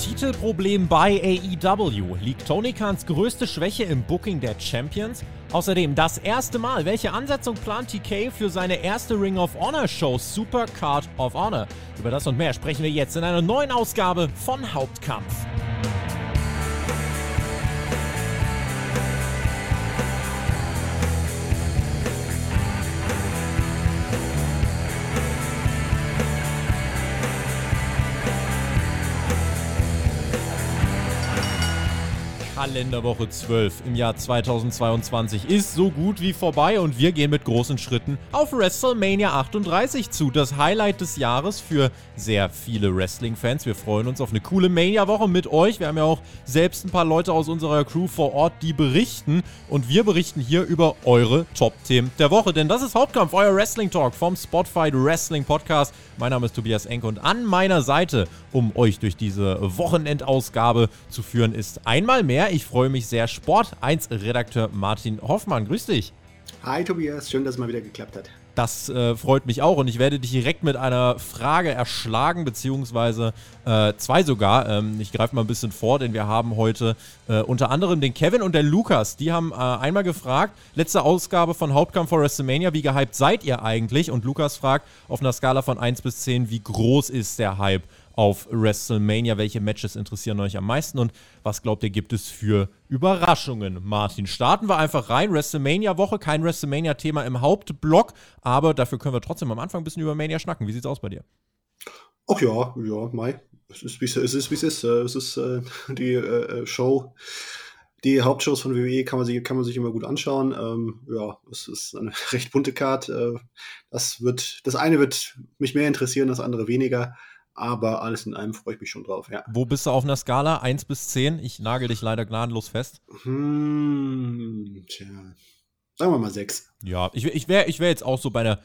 Titelproblem bei AEW. Liegt Tony Khans größte Schwäche im Booking der Champions? Außerdem das erste Mal, welche Ansetzung plant TK für seine erste Ring of Honor Show Super Card of Honor? Über das und mehr sprechen wir jetzt in einer neuen Ausgabe von Hauptkampf. Kalenderwoche 12 im Jahr 2022 ist so gut wie vorbei und wir gehen mit großen Schritten auf WrestleMania 38 zu. Das Highlight des Jahres für sehr viele Wrestling-Fans. Wir freuen uns auf eine coole Mania-Woche mit euch. Wir haben ja auch selbst ein paar Leute aus unserer Crew vor Ort, die berichten und wir berichten hier über eure Top-Themen der Woche. Denn das ist Hauptkampf, euer Wrestling-Talk vom Spotify Wrestling Podcast. Mein Name ist Tobias Enke und an meiner Seite, um euch durch diese Wochenendausgabe zu führen, ist einmal mehr ich freue mich sehr. Sport 1 Redakteur Martin Hoffmann, grüß dich. Hi Tobias, schön, dass es mal wieder geklappt hat. Das äh, freut mich auch und ich werde dich direkt mit einer Frage erschlagen, beziehungsweise äh, zwei sogar. Ähm, ich greife mal ein bisschen vor, denn wir haben heute äh, unter anderem den Kevin und der Lukas. Die haben äh, einmal gefragt, letzte Ausgabe von Hauptkampf vor WrestleMania, wie gehypt seid ihr eigentlich? Und Lukas fragt auf einer Skala von 1 bis 10, wie groß ist der Hype? Auf WrestleMania. Welche Matches interessieren euch am meisten und was glaubt ihr, gibt es für Überraschungen? Martin, starten wir einfach rein. WrestleMania-Woche, kein WrestleMania-Thema im Hauptblock, aber dafür können wir trotzdem am Anfang ein bisschen über Mania schnacken. Wie sieht's aus bei dir? Ach ja, ja, Mai. Es ist, wie es ist, wie es ist. Es ist äh, die äh, Show. Die Hauptshows von WWE kann man sich, kann man sich immer gut anschauen. Ähm, ja, es ist eine recht bunte Card. Äh, das das eine wird mich mehr interessieren, das andere weniger. Aber alles in allem freue ich mich schon drauf, ja. Wo bist du auf einer Skala? 1 bis 10? Ich nagel dich leider gnadenlos fest. Hm, tja. Sagen wir mal 6. Ja, ich, ich wäre ich wär jetzt auch so bei einer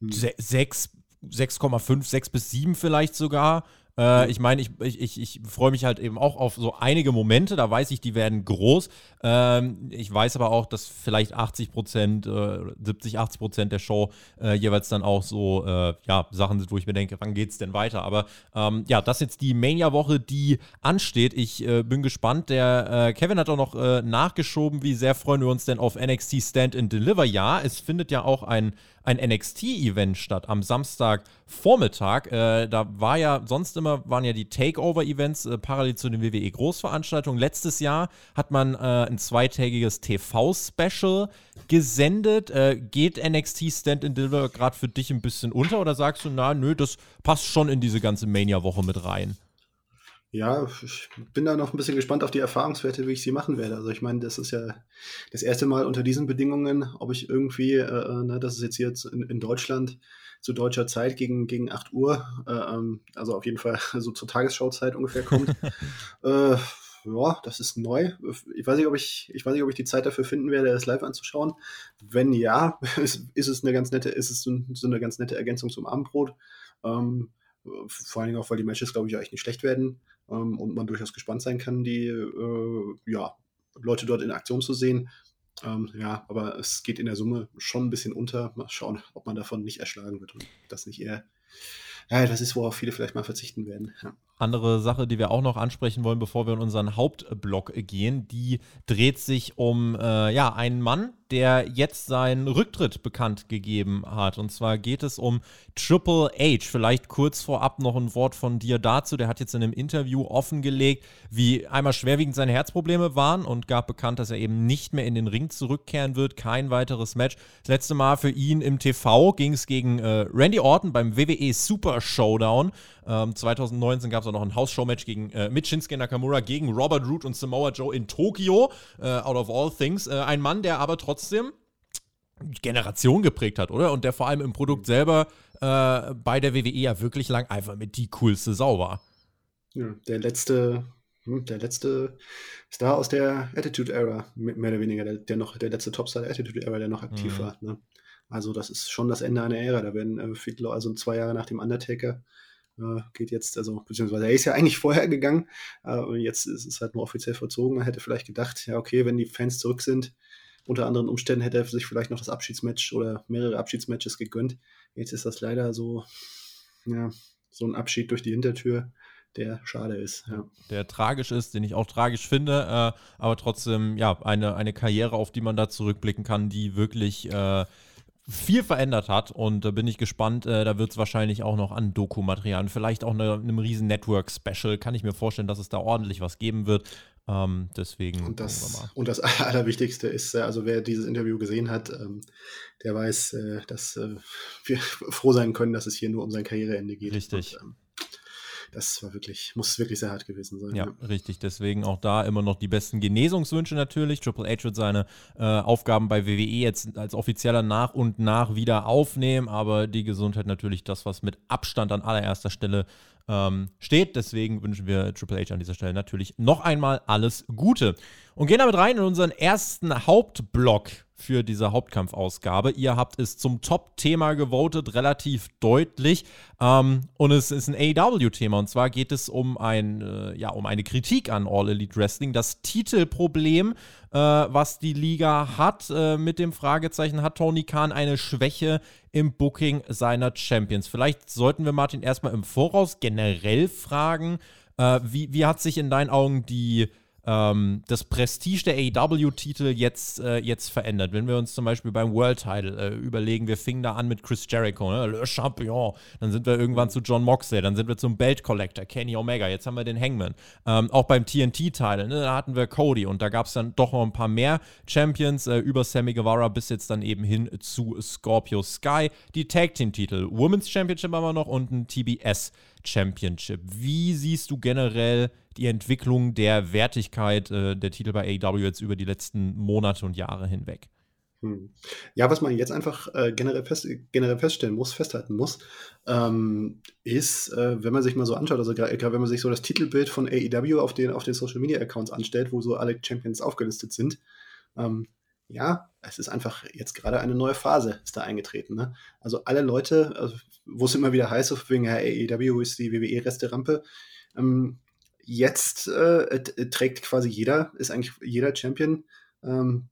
6, 6,5, 6 bis 7 vielleicht sogar. Äh, ich meine, ich, ich, ich, freue mich halt eben auch auf so einige Momente, da weiß ich, die werden groß. Ähm, ich weiß aber auch, dass vielleicht 80 Prozent, äh, 70, 80 Prozent der Show äh, jeweils dann auch so äh, ja, Sachen sind, wo ich mir denke, wann geht es denn weiter? Aber ähm, ja, das ist jetzt die Mania-Woche, die ansteht. Ich äh, bin gespannt. Der äh, Kevin hat auch noch nachgeschoben, wie sehr freuen wir uns denn auf NXT Stand and Deliver. Ja, es findet ja auch ein ein NXT-Event statt am Samstagvormittag. Äh, da war ja sonst immer, waren ja die Takeover-Events äh, parallel zu den WWE-Großveranstaltungen. Letztes Jahr hat man äh, ein zweitägiges TV-Special gesendet. Äh, geht NXT Stand and Deliver gerade für dich ein bisschen unter oder sagst du, na, nö, das passt schon in diese ganze Mania-Woche mit rein? Ja, ich bin da noch ein bisschen gespannt auf die Erfahrungswerte, wie ich sie machen werde. Also ich meine, das ist ja das erste Mal unter diesen Bedingungen, ob ich irgendwie, äh, äh ne, das ist jetzt hier in, in, Deutschland zu deutscher Zeit gegen, gegen 8 Uhr, äh, ähm, also auf jeden Fall so zur Tagesschauzeit ungefähr kommt. äh, ja, das ist neu. Ich weiß nicht, ob ich, ich weiß nicht, ob ich die Zeit dafür finden werde, das live anzuschauen. Wenn ja, ist, ist es eine ganz nette, ist es so, so eine ganz nette Ergänzung zum Abendbrot. Ähm, vor allen Dingen auch, weil die Matches, glaube ich, echt nicht schlecht werden ähm, und man durchaus gespannt sein kann, die äh, ja, Leute dort in Aktion zu sehen. Ähm, ja, aber es geht in der Summe schon ein bisschen unter. Mal schauen, ob man davon nicht erschlagen wird und das nicht eher ja, etwas ist, worauf viele vielleicht mal verzichten werden. Ja. Andere Sache, die wir auch noch ansprechen wollen, bevor wir in unseren Hauptblock gehen, die dreht sich um äh, ja, einen Mann, der jetzt seinen Rücktritt bekannt gegeben hat. Und zwar geht es um Triple H. Vielleicht kurz vorab noch ein Wort von dir dazu. Der hat jetzt in einem Interview offengelegt, wie einmal schwerwiegend seine Herzprobleme waren und gab bekannt, dass er eben nicht mehr in den Ring zurückkehren wird. Kein weiteres Match. Das letzte Mal für ihn im TV ging es gegen äh, Randy Orton beim WWE Super Showdown. Ähm, 2019 gab es auch noch ein Hausshow-Match gegen äh, mit Shinsuke Nakamura gegen Robert Root und Samoa Joe in Tokio, äh, out of all things. Äh, ein Mann, der aber trotzdem Generation geprägt hat, oder? Und der vor allem im Produkt selber äh, bei der WWE ja wirklich lang einfach mit die coolste Sau war. Ja, der letzte, hm, der letzte Star aus der Attitude Era, mehr oder weniger, der, der noch, der letzte Topstar der Attitude Era, der noch aktiv mhm. war. Ne? Also das ist schon das Ende einer Ära. Da werden äh, viele, also zwei Jahre nach dem Undertaker äh, geht jetzt, also beziehungsweise er ist ja eigentlich vorher gegangen, äh, jetzt ist es halt nur offiziell verzogen. Man hätte vielleicht gedacht, ja okay, wenn die Fans zurück sind, unter anderen Umständen hätte er sich vielleicht noch das Abschiedsmatch oder mehrere Abschiedsmatches gegönnt. Jetzt ist das leider so, ja, so ein Abschied durch die Hintertür. der schade ist. Ja. Der tragisch ist, den ich auch tragisch finde, äh, aber trotzdem, ja, eine, eine Karriere, auf die man da zurückblicken kann, die wirklich äh, viel verändert hat. Und da bin ich gespannt, äh, da wird es wahrscheinlich auch noch an Dokumaterialien, vielleicht auch eine, einem riesen Network-Special, kann ich mir vorstellen, dass es da ordentlich was geben wird. Ähm, deswegen. Und das, und das Allerwichtigste ist, äh, also wer dieses Interview gesehen hat, ähm, der weiß, äh, dass äh, wir froh sein können, dass es hier nur um sein Karriereende geht. Richtig. Und, ähm, das war wirklich, muss wirklich sehr hart gewesen sein. Ja, ja, richtig. Deswegen auch da immer noch die besten Genesungswünsche natürlich. Triple H wird seine äh, Aufgaben bei WWE jetzt als offizieller nach und nach wieder aufnehmen, aber die Gesundheit natürlich das, was mit Abstand an allererster Stelle ähm, steht. Deswegen wünschen wir Triple H an dieser Stelle natürlich noch einmal alles Gute. Und gehen damit rein in unseren ersten Hauptblock für diese Hauptkampfausgabe. Ihr habt es zum Top-Thema gewotet, relativ deutlich. Ähm, und es ist ein AEW-Thema. Und zwar geht es um, ein, äh, ja, um eine Kritik an All Elite Wrestling. Das Titelproblem, äh, was die Liga hat, äh, mit dem Fragezeichen, hat Tony Khan eine Schwäche im Booking seiner Champions. Vielleicht sollten wir Martin erstmal im Voraus generell fragen, äh, wie, wie hat sich in deinen Augen die ähm, das Prestige der AEW-Titel jetzt, äh, jetzt verändert. Wenn wir uns zum Beispiel beim World Title äh, überlegen, wir fingen da an mit Chris Jericho, ne? Le Champion, dann sind wir irgendwann zu John Moxley, dann sind wir zum Belt Collector, Kenny Omega, jetzt haben wir den Hangman. Ähm, auch beim TNT-Title, ne? da hatten wir Cody und da gab es dann doch noch ein paar mehr Champions äh, über Sammy Guevara bis jetzt dann eben hin zu Scorpio Sky. Die Tag Team-Titel, Women's Championship haben wir noch und ein TBS Championship. Wie siehst du generell die Entwicklung der Wertigkeit äh, der Titel bei AEW jetzt über die letzten Monate und Jahre hinweg? Hm. Ja, was man jetzt einfach äh, generell, fest, generell feststellen muss, festhalten muss, ähm, ist, äh, wenn man sich mal so anschaut, also gerade wenn man sich so das Titelbild von AEW auf den, auf den Social Media Accounts anstellt, wo so alle Champions aufgelistet sind, ähm, ja, es ist einfach jetzt gerade eine neue Phase ist da eingetreten. Ne? Also alle Leute, also, wo es immer wieder heißt, so wegen ja, AEW ist die WWE-Resterampe, ähm, jetzt äh, trägt quasi jeder, ist eigentlich jeder Champion ähm,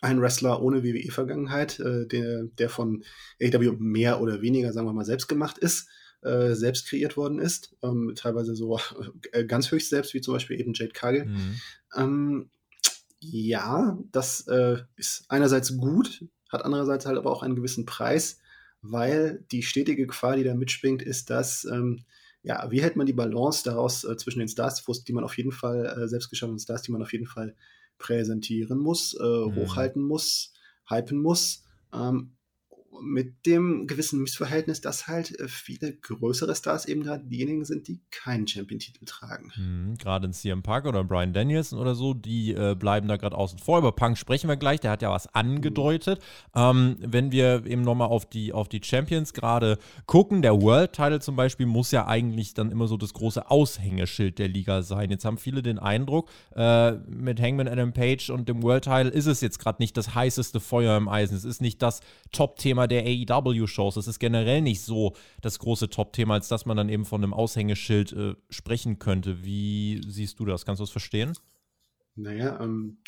ein Wrestler ohne WWE-Vergangenheit, äh, der, der von AEW mehr oder weniger, sagen wir mal, selbst gemacht ist, äh, selbst kreiert worden ist, ähm, teilweise so äh, ganz höchst selbst, wie zum Beispiel eben Jade Cargill. Mhm. Ähm, ja, das äh, ist einerseits gut, hat andererseits halt aber auch einen gewissen Preis, weil die stetige Gefahr, die da mitschwingt, ist, dass ähm, ja, wie hält man die Balance daraus äh, zwischen den Stars, die man auf jeden Fall, äh, selbstgeschaffenen Stars, die man auf jeden Fall präsentieren muss, äh, mhm. hochhalten muss, hypen muss, ähm, mit dem gewissen Missverhältnis, dass halt äh, viele größere Stars eben gerade diejenigen sind, die keinen Champion-Titel tragen. Mhm, gerade in CM Punk oder Brian Danielson oder so, die äh, bleiben da gerade außen vor. Über Punk sprechen wir gleich, der hat ja was angedeutet. Mhm. Ähm, wenn wir eben nochmal auf die, auf die Champions gerade gucken, der World-Title zum Beispiel muss ja eigentlich dann immer so das große Aushängeschild der Liga sein. Jetzt haben viele den Eindruck, äh, mit Hangman Adam Page und dem World-Title ist es jetzt gerade nicht das heißeste Feuer im Eisen. Es ist nicht das Top-Thema der AEW-Shows. Das ist generell nicht so das große Top-Thema, als dass man dann eben von einem Aushängeschild äh, sprechen könnte. Wie siehst du das? Kannst du das verstehen? Naja, ähm,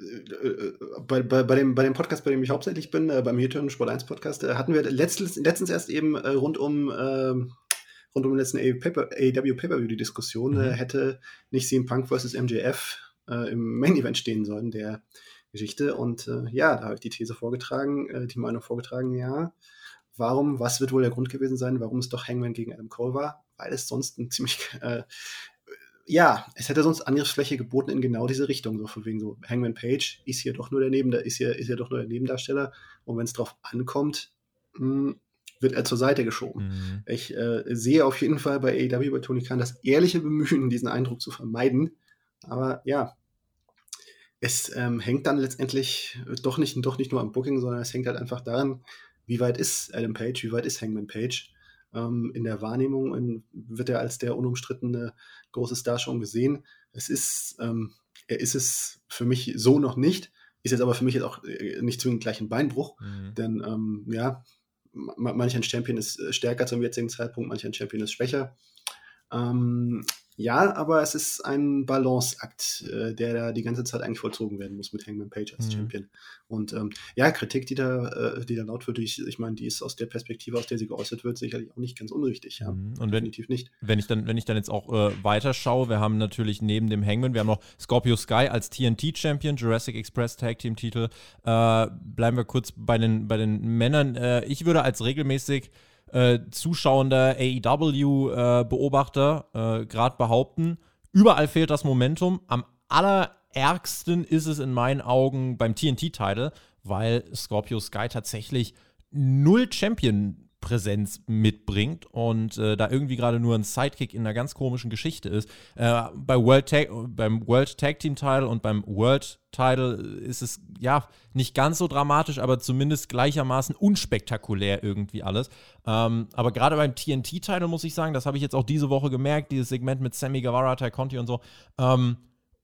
äh, äh, bei, bei, bei, dem, bei dem Podcast, bei dem ich hauptsächlich bin, äh, beim Hirton Sport 1 Podcast, äh, hatten wir letztens, letztens erst eben äh, rund um ähm, rund um den letzten AEW Pay-Per-View die Diskussion, mhm. hätte nicht CM Punk vs. MJF im Main Event stehen sollen, der Geschichte. Und äh, ja, da habe ich die These vorgetragen, äh, die Meinung vorgetragen, ja, warum, was wird wohl der Grund gewesen sein, warum es doch Hangman gegen Adam Cole war? Weil es sonst ein ziemlich, äh, ja, es hätte sonst Angriffsfläche geboten in genau diese Richtung, so von wegen so, Hangman Page ist hier doch nur der Neben, ist hier, ist hier doch nur der Nebendarsteller und wenn es drauf ankommt, mh, hm, wird er zur Seite geschoben. Mhm. Ich äh, sehe auf jeden Fall bei AEW, bei Tony Khan, das ehrliche Bemühen, diesen Eindruck zu vermeiden. Aber ja, es ähm, hängt dann letztendlich äh, doch nicht, doch nicht nur am Booking, sondern es hängt halt einfach daran, wie weit ist Adam Page, wie weit ist Hangman Page. Ähm, in der Wahrnehmung in, wird er als der unumstrittene große Star schon gesehen. Es ist, ähm, er ist es für mich so noch nicht, ist jetzt aber für mich jetzt auch äh, nicht zwingend gleich ein Beinbruch, mhm. denn ähm, ja, manch ein Champion ist äh, stärker zum jetzigen Zeitpunkt, manch ein Champion ist schwächer. Ähm, ja, aber es ist ein Balanceakt, äh, der da die ganze Zeit eigentlich vollzogen werden muss mit Hangman Page als mhm. Champion. Und ähm, ja, Kritik, die da, äh, die da laut wird, ich, ich meine, die ist aus der Perspektive, aus der sie geäußert wird, sicherlich auch nicht ganz unrichtig. Ja. Mhm. Und wenn, definitiv nicht. Wenn ich dann, wenn ich dann jetzt auch äh, weiterschaue, wir haben natürlich neben dem Hangman, wir haben noch Scorpio Sky als TNT-Champion, Jurassic Express Tag Team-Titel. Äh, bleiben wir kurz bei den, bei den Männern. Äh, ich würde als regelmäßig äh, zuschauender AEW-Beobachter äh, äh gerade behaupten, überall fehlt das Momentum. Am allerärgsten ist es in meinen Augen beim TNT-Title, weil Scorpio Sky tatsächlich null Champion Präsenz mitbringt und äh, da irgendwie gerade nur ein Sidekick in einer ganz komischen Geschichte ist. Äh, bei World Tag, beim World Tag Team Title und beim World Title ist es ja nicht ganz so dramatisch, aber zumindest gleichermaßen unspektakulär irgendwie alles. Ähm, aber gerade beim TNT Title muss ich sagen, das habe ich jetzt auch diese Woche gemerkt, dieses Segment mit Sammy Guevara, Ty Conti und so. Ähm,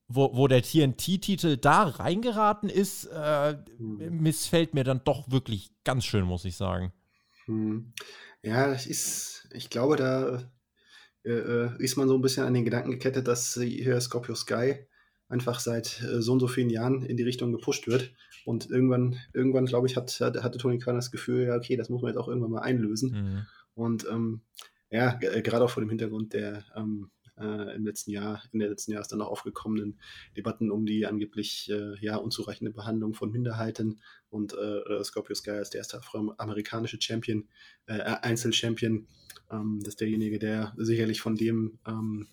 wo, wo der TNT-Titel da reingeraten ist, äh, hm. missfällt mir dann doch wirklich ganz schön, muss ich sagen. Hm. Ja, das ist, ich glaube, da äh, äh, ist man so ein bisschen an den Gedanken gekettet, dass hier Scorpio Sky einfach seit äh, so und so vielen Jahren in die Richtung gepusht wird. Und irgendwann, irgendwann glaube ich, hat, hatte Tony Khan das Gefühl, ja, okay, das muss man jetzt auch irgendwann mal einlösen. Mhm. Und ähm, ja, gerade auch vor dem Hintergrund der ähm, äh, im letzten Jahr, in der letzten Jahres dann auch aufgekommenen Debatten um die angeblich äh, ja, unzureichende Behandlung von Minderheiten und äh, Scorpio Sky als der erste afroamerikanische Champion, äh, Einzelchampion, ähm, das ist derjenige, der sicherlich von dem ähm,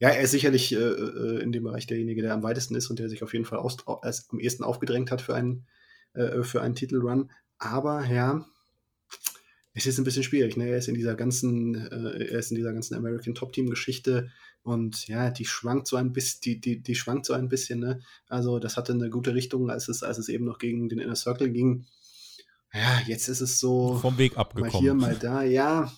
ja, er ist sicherlich äh, äh, in dem Bereich derjenige, der am weitesten ist und der sich auf jeden Fall aus, als, am ehesten aufgedrängt hat für einen, äh, für einen Titelrun. Aber ja, es ist ein bisschen schwierig. Ne? Er ist in dieser ganzen, äh, er ist in dieser ganzen American Top Team Geschichte und ja, die schwankt so ein bisschen, die, die, die schwankt so ein bisschen. Ne? Also das hatte eine gute Richtung, als es, als es eben noch gegen den Inner Circle ging. Ja, jetzt ist es so vom Weg abgekommen. Mal hier, mal da. Ja,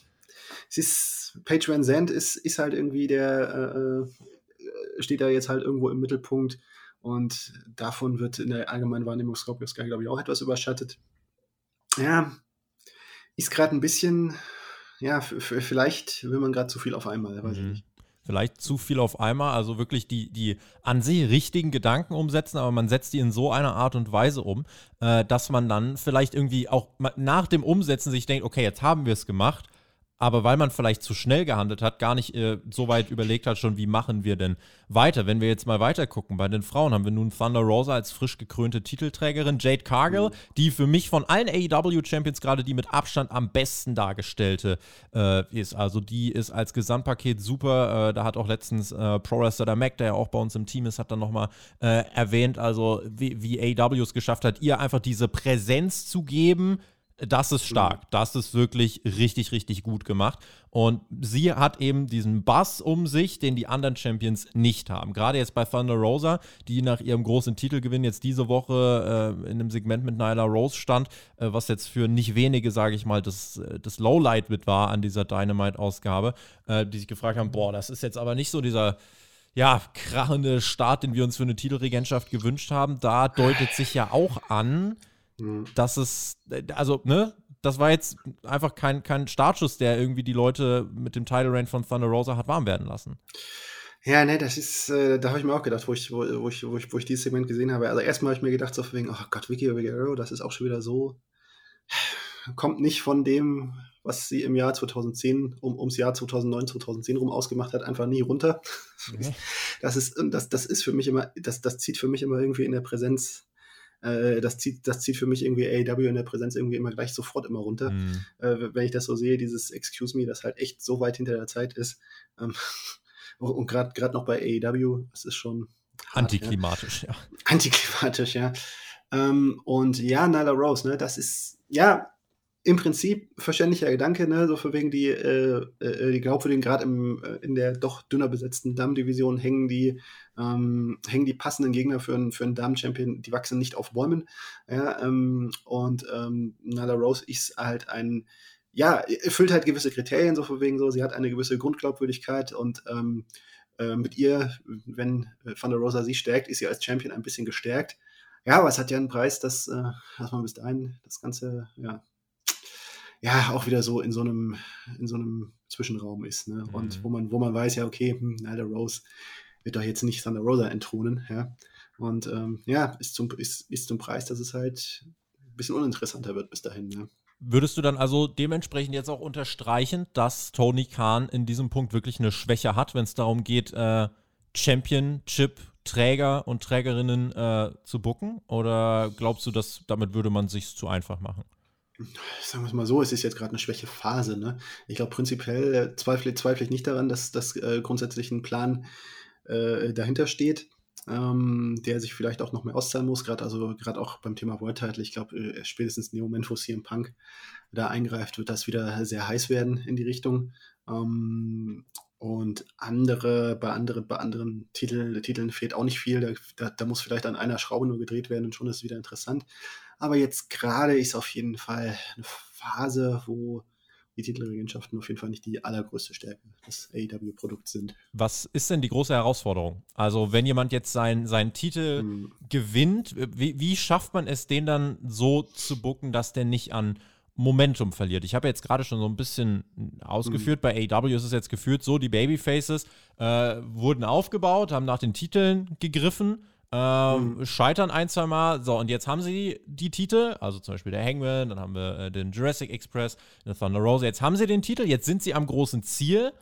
es ist Page Van Zandt ist, ist halt irgendwie der äh, äh, steht da jetzt halt irgendwo im Mittelpunkt und davon wird in der allgemeinen Wahrnehmung Scorpio Sky, glaube ich, auch etwas überschattet. Ja, ist gerade ein bisschen, ja, vielleicht will man gerade zu viel auf einmal, weiß mhm. ich nicht. Vielleicht zu viel auf einmal, also wirklich die, die an sich richtigen Gedanken umsetzen, aber man setzt die in so einer Art und Weise um, äh, dass man dann vielleicht irgendwie auch nach dem Umsetzen sich denkt, okay, jetzt haben wir es gemacht, aber weil man vielleicht zu schnell gehandelt hat, gar nicht äh, so weit überlegt hat, schon, wie machen wir denn weiter. Wenn wir jetzt mal weiter gucken, bei den Frauen haben wir nun Thunder Rosa als frisch gekrönte Titelträgerin, Jade Cargill, mhm. die für mich von allen AEW-Champions gerade die mit Abstand am besten dargestellte äh, ist. Also die ist als Gesamtpaket super. Äh, da hat auch letztens äh, Pro Wrestler Mac, der ja auch bei uns im Team ist, hat dann nochmal äh, erwähnt, also wie, wie AEW es geschafft hat, ihr einfach diese Präsenz zu geben, das ist stark. Mhm. Das ist wirklich richtig, richtig gut gemacht. Und sie hat eben diesen Bass um sich, den die anderen Champions nicht haben. Gerade jetzt bei Thunder Rosa, die nach ihrem großen Titelgewinn jetzt diese Woche äh, in einem Segment mit Nyla Rose stand, äh, was jetzt für nicht wenige, sage ich mal, das, äh, das Lowlight mit war an dieser Dynamite-Ausgabe, äh, die sich gefragt haben: Boah, das ist jetzt aber nicht so dieser ja, krachende Start, den wir uns für eine Titelregentschaft gewünscht haben. Da deutet sich ja auch an, Mhm. Das ist, also, ne, das war jetzt einfach kein, kein Startschuss, der irgendwie die Leute mit dem Title Range von Thunder Rosa hat warm werden lassen. Ja, ne, das ist, äh, da habe ich mir auch gedacht, wo ich, wo, wo, ich, wo, ich, wo ich dieses Segment gesehen habe. Also erstmal habe ich mir gedacht, so wegen, oh Gott, Vicky Guerrero, das ist auch schon wieder so, kommt nicht von dem, was sie im Jahr 2010, um, ums Jahr 2009, 2010 rum ausgemacht hat, einfach nie runter. Okay. Das ist, das, das ist für mich immer, das, das zieht für mich immer irgendwie in der Präsenz äh, das, zieht, das zieht für mich irgendwie AEW in der Präsenz irgendwie immer gleich sofort immer runter. Mhm. Äh, wenn ich das so sehe, dieses Excuse Me, das halt echt so weit hinter der Zeit ist. Ähm, und gerade noch bei AEW, das ist schon. Hart, Antiklimatisch, ja. ja. Antiklimatisch, ja. Ähm, und ja, Nyla Rose, ne, das ist, ja, im Prinzip verständlicher Gedanke, ne, so für wegen die, äh, äh, die glaubwürdigen, gerade äh, in der doch dünner besetzten Damen-Division hängen die, ähm, hängen die passenden Gegner für einen, für einen Damen-Champion, die wachsen nicht auf Bäumen. Ja, ähm, und ähm, Nyla Rose ist halt ein, ja, erfüllt halt gewisse Kriterien, so für wegen so, sie hat eine gewisse Grundglaubwürdigkeit und ähm, äh, mit ihr, wenn Van der Rosa sie stärkt, ist sie als Champion ein bisschen gestärkt. Ja, aber es hat ja einen Preis, dass, dass man bis dahin das Ganze, ja, ja auch wieder so in so einem, in so einem Zwischenraum ist. Ne? Mhm. Und wo man, wo man weiß, ja, okay, hm, Nyla Rose wird doch jetzt nicht Thunder Rosa entthronen, ja. Und ähm, ja, ist zum, ist, ist zum Preis, dass es halt ein bisschen uninteressanter wird bis dahin. Ne? Würdest du dann also dementsprechend jetzt auch unterstreichen, dass Tony Khan in diesem Punkt wirklich eine Schwäche hat, wenn es darum geht, äh, Championship-Träger und Trägerinnen äh, zu bucken? Oder glaubst du, dass damit würde man sich zu einfach machen? Sagen wir es mal so, es ist jetzt gerade eine Schwächephase. Ne? Ich glaube, prinzipiell äh, zweifle, zweifle ich nicht daran, dass das äh, grundsätzlich ein Plan äh, dahinter steht ähm, der sich vielleicht auch noch mehr auszahlen muss, gerade also gerade auch beim Thema World Title. Ich glaube, äh, spätestens in dem wo CM Punk da eingreift, wird das wieder sehr heiß werden in die Richtung. Ähm, und andere, bei anderen, bei anderen Titel, Titeln fehlt auch nicht viel. Da, da, da, muss vielleicht an einer Schraube nur gedreht werden und schon ist es wieder interessant. Aber jetzt gerade ist auf jeden Fall eine Phase, wo die Titelregentschaften auf jeden Fall nicht die allergrößte Stärke des AEW-Produkts sind. Was ist denn die große Herausforderung? Also, wenn jemand jetzt sein, seinen Titel hm. gewinnt, wie, wie schafft man es, den dann so zu bucken, dass der nicht an Momentum verliert. Ich habe jetzt gerade schon so ein bisschen ausgeführt, mhm. bei AEW ist es jetzt geführt so, die Babyfaces äh, wurden aufgebaut, haben nach den Titeln gegriffen ähm, mhm. Scheitern ein, zwei Mal. So, und jetzt haben sie die Titel, also zum Beispiel der Hangman, dann haben wir äh, den Jurassic Express, den Thunder Rose. Jetzt haben sie den Titel, jetzt sind sie am großen Ziel.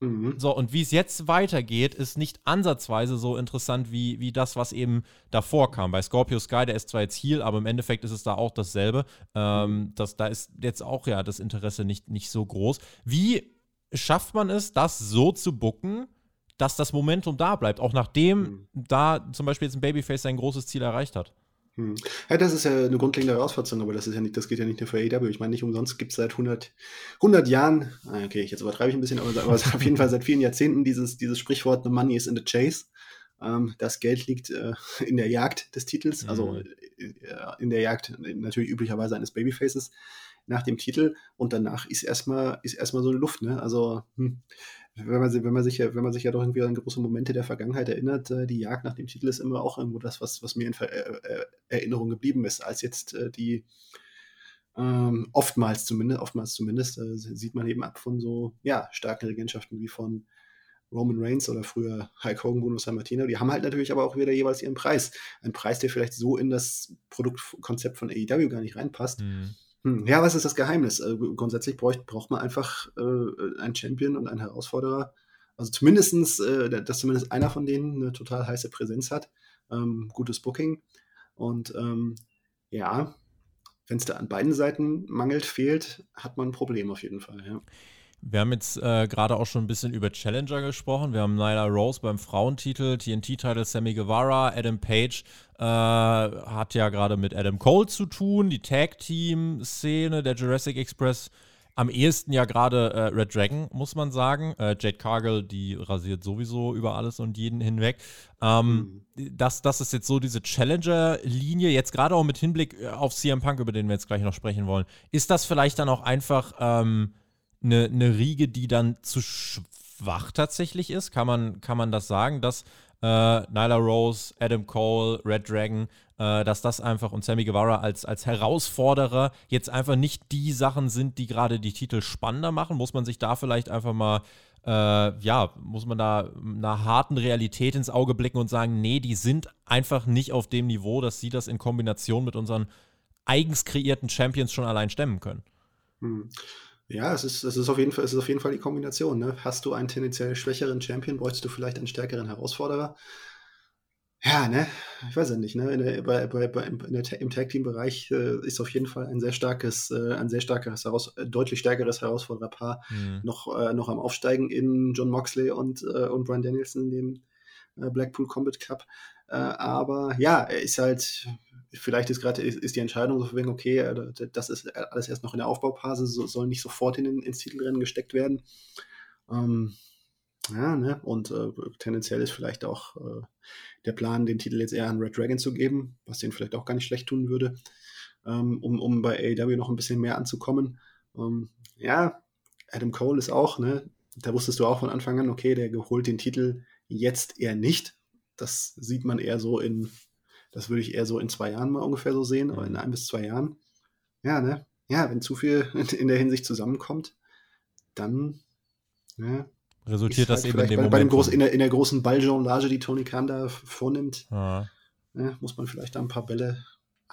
Mhm. So, und wie es jetzt weitergeht, ist nicht ansatzweise so interessant wie, wie das, was eben davor kam. Bei Scorpio Sky, der ist zwar jetzt Heal, aber im Endeffekt ist es da auch dasselbe. Ähm, mhm. das, da ist jetzt auch ja das Interesse nicht, nicht so groß. Wie schafft man es, das so zu bucken, dass das Momentum da bleibt, auch nachdem mhm. da zum Beispiel jetzt ein Babyface sein großes Ziel erreicht hat. Hm. Ja, das ist ja eine grundlegende Herausforderung, aber das ist ja nicht, das geht ja nicht nur für AEW. Ich meine, nicht umsonst gibt es seit 100, 100 Jahren, ah, okay, jetzt übertreibe ich ein bisschen, aber, aber auf jeden Fall seit vielen Jahrzehnten dieses, dieses Sprichwort, the money is in the chase. Ähm, das Geld liegt äh, in der Jagd des Titels, also mhm. äh, in der Jagd natürlich üblicherweise eines Babyfaces nach dem Titel und danach ist erstmal ist erstmal so eine Luft, ne? Also hm, wenn man, wenn man sich ja, wenn man sich ja doch irgendwie an große Momente der Vergangenheit erinnert, äh, die Jagd nach dem Titel ist immer auch irgendwo das, was, was mir in Ver äh, äh Erinnerung geblieben ist, als jetzt äh, die ähm, oftmals zumindest, oftmals zumindest äh, sieht man eben ab von so ja, starken Regentschaften wie von Roman Reigns oder früher Hulk Hogan, Bruno San Martino, die haben halt natürlich aber auch wieder jeweils ihren Preis. Ein Preis, der vielleicht so in das Produktkonzept von AEW gar nicht reinpasst. Mhm. Hm, ja, was ist das Geheimnis? Äh, grundsätzlich braucht, braucht man einfach äh, einen Champion und einen Herausforderer. Also zumindestens, äh, dass zumindest einer von denen eine total heiße Präsenz hat. Ähm, gutes Booking. Und ähm, ja, wenn es da an beiden Seiten mangelt, fehlt, hat man ein Problem auf jeden Fall. Ja. Wir haben jetzt äh, gerade auch schon ein bisschen über Challenger gesprochen. Wir haben Nyla Rose beim Frauentitel, TNT-Titel Sammy Guevara, Adam Page äh, hat ja gerade mit Adam Cole zu tun, die Tag-Team-Szene, der Jurassic Express. Am ehesten ja gerade äh, Red Dragon, muss man sagen. Äh, Jade Cargill, die rasiert sowieso über alles und jeden hinweg. Ähm, mhm. das, das ist jetzt so diese Challenger-Linie, jetzt gerade auch mit Hinblick äh, auf CM Punk, über den wir jetzt gleich noch sprechen wollen. Ist das vielleicht dann auch einfach. Ähm, eine, eine Riege, die dann zu schwach tatsächlich ist? Kann man, kann man das sagen, dass äh, Nyla Rose, Adam Cole, Red Dragon, äh, dass das einfach und Sammy Guevara als, als Herausforderer jetzt einfach nicht die Sachen sind, die gerade die Titel spannender machen? Muss man sich da vielleicht einfach mal äh, ja, muss man da einer harten Realität ins Auge blicken und sagen, nee, die sind einfach nicht auf dem Niveau, dass sie das in Kombination mit unseren eigens kreierten Champions schon allein stemmen können. Hm. Ja, es ist, es ist, auf, jeden Fall, es ist auf jeden Fall die Kombination. Ne? Hast du einen tendenziell schwächeren Champion, bräuchtest du vielleicht einen stärkeren Herausforderer. Ja, ne, ich weiß ja nicht, ne, der, bei, bei, bei, der, im Tag-Team-Bereich äh, ist auf jeden Fall ein sehr starkes, äh, ein sehr starkes, heraus, äh, deutlich stärkeres Herausfordererpaar mhm. noch, äh, noch am Aufsteigen in John Moxley und, äh, und Brian Danielson in dem äh, Blackpool Combat Cup. aber ja, er ist halt, vielleicht ist gerade ist die Entscheidung so wegen, okay, äh, das ist alles erst noch in der Aufbauphase, so, soll nicht sofort in, ins Titelrennen gesteckt werden. Ähm, ja, ne? Und äh, tendenziell ist vielleicht auch äh, der Plan, den Titel jetzt eher an Red Dragon zu geben, was den vielleicht auch gar nicht schlecht tun würde, ähm, um, um bei AEW noch ein bisschen mehr anzukommen. Ähm, ja, Adam Cole ist auch, ne? Da wusstest du auch von Anfang an, okay, der holt den Titel jetzt eher nicht. Das sieht man eher so in das würde ich eher so in zwei Jahren mal ungefähr so sehen, aber in ein bis zwei Jahren. Ja, ne? ja, wenn zu viel in der Hinsicht zusammenkommt, dann ja, resultiert das halt eben in dem bei, Moment. Bei dem Groß, in, der, in der großen Balljonglage, die Tony Khan da vornimmt, ja. Ja, muss man vielleicht da ein paar Bälle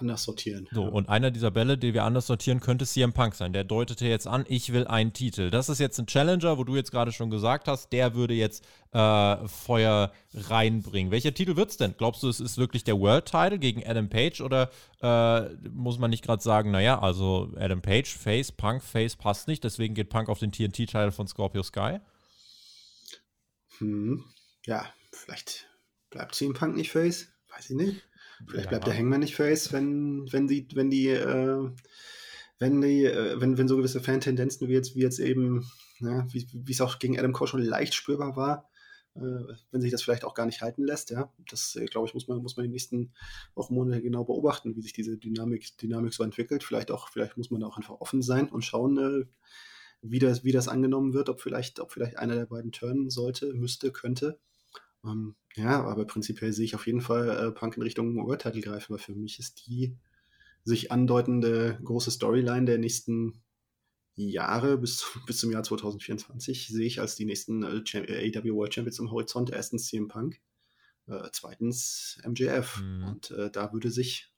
anders sortieren. So, und einer dieser Bälle, die wir anders sortieren, könnte CM Punk sein. Der deutete jetzt an, ich will einen Titel. Das ist jetzt ein Challenger, wo du jetzt gerade schon gesagt hast, der würde jetzt äh, Feuer reinbringen. Welcher Titel wird es denn? Glaubst du, es ist wirklich der World Title gegen Adam Page oder äh, muss man nicht gerade sagen, naja, also Adam Page, Face, Punk, Face passt nicht, deswegen geht Punk auf den TNT-Title von Scorpio Sky? Hm, ja, vielleicht bleibt CM Punk nicht Face, weiß ich nicht. Vielleicht bleibt der Hangman nicht face, wenn, wenn die, wenn die, äh, wenn die, äh, wenn, wenn so gewisse Fan-Tendenzen wie jetzt, wie jetzt eben, ja, wie, es auch gegen Adam Cole schon leicht spürbar war, äh, wenn sich das vielleicht auch gar nicht halten lässt, ja. Das, äh, glaube ich, muss man, muss man in den nächsten Wochen, Monate genau beobachten, wie sich diese Dynamik, Dynamik so entwickelt. Vielleicht auch, vielleicht muss man da auch einfach offen sein und schauen, äh, wie das, wie das angenommen wird, ob vielleicht, ob vielleicht einer der beiden turnen sollte, müsste, könnte. Ähm, ja, aber prinzipiell sehe ich auf jeden Fall äh, Punk in Richtung World Title greifen, weil für mich ist die sich andeutende große Storyline der nächsten Jahre bis, bis zum Jahr 2024 sehe ich als die nächsten äh, AEW World Champions im Horizont. Erstens CM Punk, äh, zweitens MJF. Mhm. Und äh, da würde sich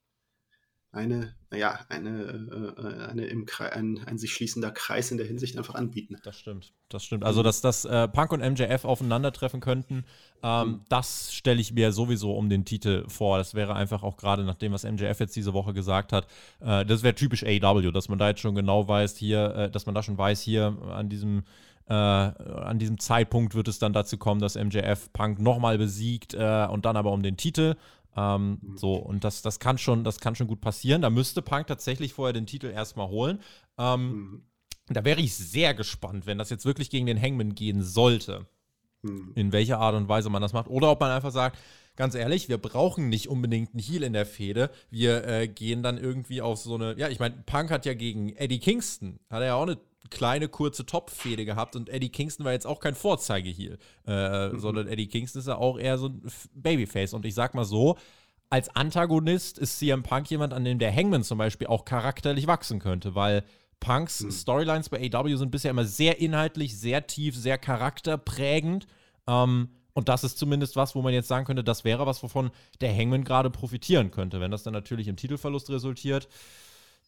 eine, naja, eine, äh, eine im Kreis, ein, ein sich schließender Kreis in der Hinsicht einfach anbieten. Das stimmt, das stimmt. Also, dass, dass äh, Punk und MJF aufeinandertreffen könnten, ähm, mhm. das stelle ich mir sowieso um den Titel vor. Das wäre einfach auch gerade nach dem, was MJF jetzt diese Woche gesagt hat, äh, das wäre typisch AW, dass man da jetzt schon genau weiß, hier, äh, dass man da schon weiß, hier an diesem äh, an diesem Zeitpunkt wird es dann dazu kommen, dass MJF Punk nochmal besiegt äh, und dann aber um den Titel. Ähm, mhm. So, und das, das, kann schon, das kann schon gut passieren. Da müsste Punk tatsächlich vorher den Titel erstmal holen. Ähm, mhm. Da wäre ich sehr gespannt, wenn das jetzt wirklich gegen den Hangman gehen sollte. Mhm. In welcher Art und Weise man das macht. Oder ob man einfach sagt, ganz ehrlich, wir brauchen nicht unbedingt einen Heal in der Fehde. Wir äh, gehen dann irgendwie auf so eine. Ja, ich meine, Punk hat ja gegen Eddie Kingston, hat er ja auch eine kleine, kurze Top-Fehde gehabt und Eddie Kingston war jetzt auch kein Vorzeige-Heal, äh, mhm. sondern Eddie Kingston ist ja auch eher so ein Babyface. Und ich sag mal so, als Antagonist ist CM Punk jemand, an dem der Hangman zum Beispiel auch charakterlich wachsen könnte, weil Punks mhm. Storylines bei AW sind bisher immer sehr inhaltlich, sehr tief, sehr charakterprägend. Ähm, und das ist zumindest was, wo man jetzt sagen könnte, das wäre was, wovon der Hangman gerade profitieren könnte. Wenn das dann natürlich im Titelverlust resultiert,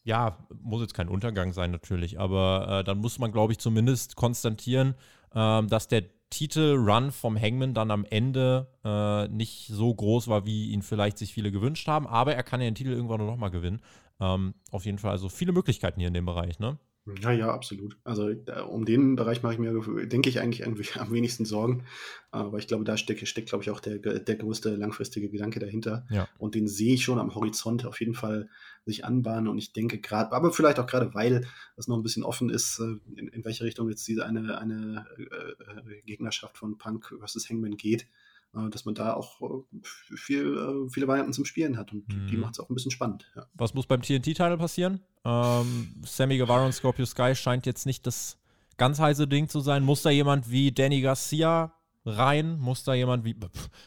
ja, muss jetzt kein Untergang sein natürlich, aber äh, dann muss man, glaube ich, zumindest konstatieren, äh, dass der Titelrun vom Hangman dann am Ende äh, nicht so groß war, wie ihn vielleicht sich viele gewünscht haben, aber er kann ja den Titel irgendwann noch mal gewinnen. Ähm, auf jeden Fall, also viele Möglichkeiten hier in dem Bereich, ne? Ja, ja, absolut. Also um den Bereich mache ich mir, denke ich, eigentlich am wenigsten Sorgen. Aber ich glaube, da steckt, steckt glaube ich, auch der, der größte langfristige Gedanke dahinter. Ja. Und den sehe ich schon am Horizont auf jeden Fall sich anbahnen. Und ich denke gerade, aber vielleicht auch gerade, weil es noch ein bisschen offen ist, äh, in, in welche Richtung jetzt diese eine, eine äh, äh Gegnerschaft von Punk versus Hangman geht, äh, dass man da auch äh, viel, äh, viele Varianten zum Spielen hat und mhm. die macht es auch ein bisschen spannend. Ja. Was muss beim TNT-Title passieren? Ähm, Sammy Guevara und Scorpio Sky scheint jetzt nicht das ganz heiße Ding zu sein. Muss da jemand wie Danny Garcia rein? Muss da jemand wie